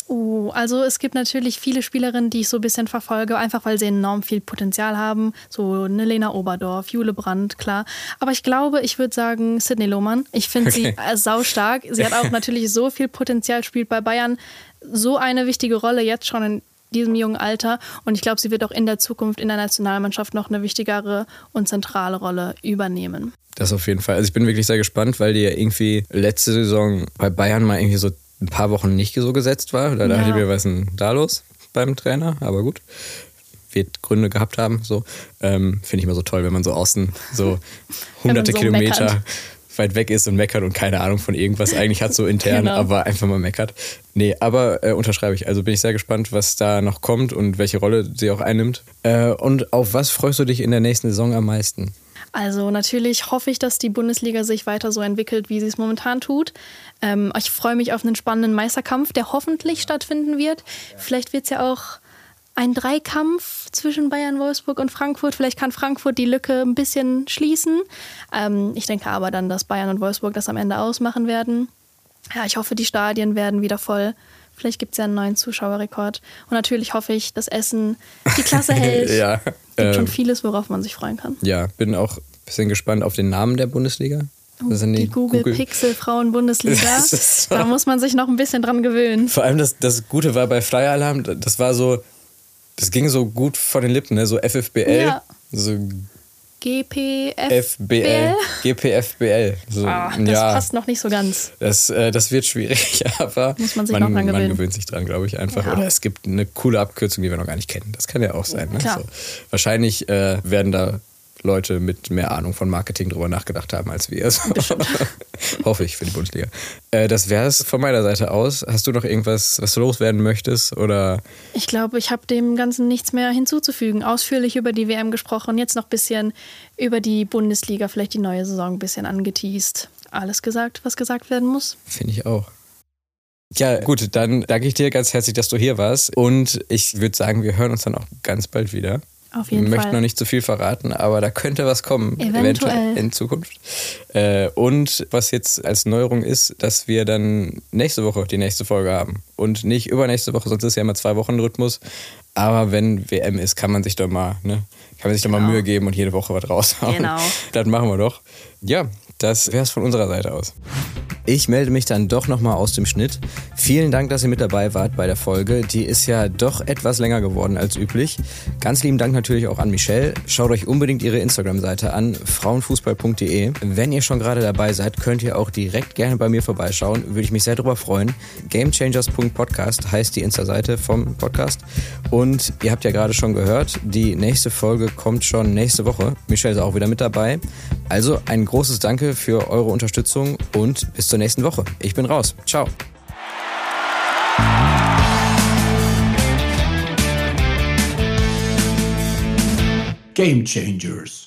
Oh, also es gibt natürlich viele Spielerinnen, die ich so ein bisschen verfolge, einfach weil sie enorm viel Potenzial haben. So eine Lena Oberdorf, Jule Brandt, klar. Aber ich glaube, ich würde sagen Sydney Lohmann. Ich finde okay. sie äh, saustark. Sie hat auch natürlich so viel Potenzial, spielt bei Bayern so eine wichtige Rolle jetzt schon in diesem jungen Alter. Und ich glaube, sie wird auch in der Zukunft in der Nationalmannschaft noch eine wichtigere und zentrale Rolle übernehmen. Das auf jeden Fall. Also ich bin wirklich sehr gespannt, weil die ja irgendwie letzte Saison bei Bayern mal irgendwie so ein paar Wochen nicht so gesetzt war. Da ja. dachte ich mir, was ist denn da los beim Trainer? Aber gut. Wird Gründe gehabt haben. So. Ähm, Finde ich immer so toll, wenn man so außen so hunderte so Kilometer meckert. Weit weg ist und meckert und keine Ahnung von irgendwas eigentlich hat, so intern, genau. aber einfach mal meckert. Nee, aber äh, unterschreibe ich. Also bin ich sehr gespannt, was da noch kommt und welche Rolle sie auch einnimmt. Äh, und auf was freust du dich in der nächsten Saison am meisten? Also natürlich hoffe ich, dass die Bundesliga sich weiter so entwickelt, wie sie es momentan tut. Ähm, ich freue mich auf einen spannenden Meisterkampf, der hoffentlich stattfinden wird. Vielleicht wird es ja auch ein Dreikampf zwischen Bayern, Wolfsburg und Frankfurt. Vielleicht kann Frankfurt die Lücke ein bisschen schließen. Ähm, ich denke aber dann, dass Bayern und Wolfsburg das am Ende ausmachen werden. Ja, ich hoffe, die Stadien werden wieder voll. Vielleicht gibt es ja einen neuen Zuschauerrekord. Und natürlich hoffe ich, dass Essen die Klasse hält. ja. Es gibt schon ähm, vieles, worauf man sich freuen kann. Ja, bin auch ein bisschen gespannt auf den Namen der Bundesliga. Oh, die, die, Google, Google Pixel Frauen Bundesliga. so. Da muss man sich noch ein bisschen dran gewöhnen. Vor allem das, das Gute war bei Flyer das war so, das ging so gut von den Lippen, ne? so FFBL. Ja. So GPFBL. GPFBL. So, oh, das ja, passt noch nicht so ganz. Das, äh, das wird schwierig, aber Muss man, sich man, noch dran gewöhnen. man gewöhnt sich dran, glaube ich, einfach. Ja. Oder es gibt eine coole Abkürzung, die wir noch gar nicht kennen. Das kann ja auch sein. Ne? So. Wahrscheinlich äh, werden da Leute mit mehr Ahnung von Marketing drüber nachgedacht haben als wir. Also, hoffe ich für die Bundesliga. Äh, das wäre es von meiner Seite aus. Hast du noch irgendwas, was du loswerden möchtest? Oder? Ich glaube, ich habe dem Ganzen nichts mehr hinzuzufügen. Ausführlich über die WM gesprochen, jetzt noch ein bisschen über die Bundesliga, vielleicht die neue Saison ein bisschen angeteased. Alles gesagt, was gesagt werden muss. Finde ich auch. Ja, gut, dann danke ich dir ganz herzlich, dass du hier warst. Und ich würde sagen, wir hören uns dann auch ganz bald wieder. Auf jeden möchte Fall. noch nicht zu viel verraten, aber da könnte was kommen, eventuell, eventuell in Zukunft. Äh, und was jetzt als Neuerung ist, dass wir dann nächste Woche die nächste Folge haben. Und nicht übernächste Woche, sonst ist ja immer zwei Wochen Rhythmus. Aber wenn WM ist, kann man sich doch mal, ne, kann man sich genau. doch mal Mühe geben und jede Woche was raushauen. Genau. Das machen wir doch. Ja, das wäre es von unserer Seite aus. Ich melde mich dann doch nochmal aus dem Schnitt. Vielen Dank, dass ihr mit dabei wart bei der Folge. Die ist ja doch etwas länger geworden als üblich. Ganz lieben Dank natürlich auch an Michelle. Schaut euch unbedingt ihre Instagram-Seite an, frauenfußball.de. Wenn ihr schon gerade dabei seid, könnt ihr auch direkt gerne bei mir vorbeischauen. Würde ich mich sehr darüber freuen. Gamechangers.podcast heißt die Insta-Seite vom Podcast. Und ihr habt ja gerade schon gehört, die nächste Folge kommt schon nächste Woche. Michelle ist auch wieder mit dabei. Also ein großes Für eure Unterstützung und bis zur nächsten Woche. Ich bin raus. Ciao. Game Changers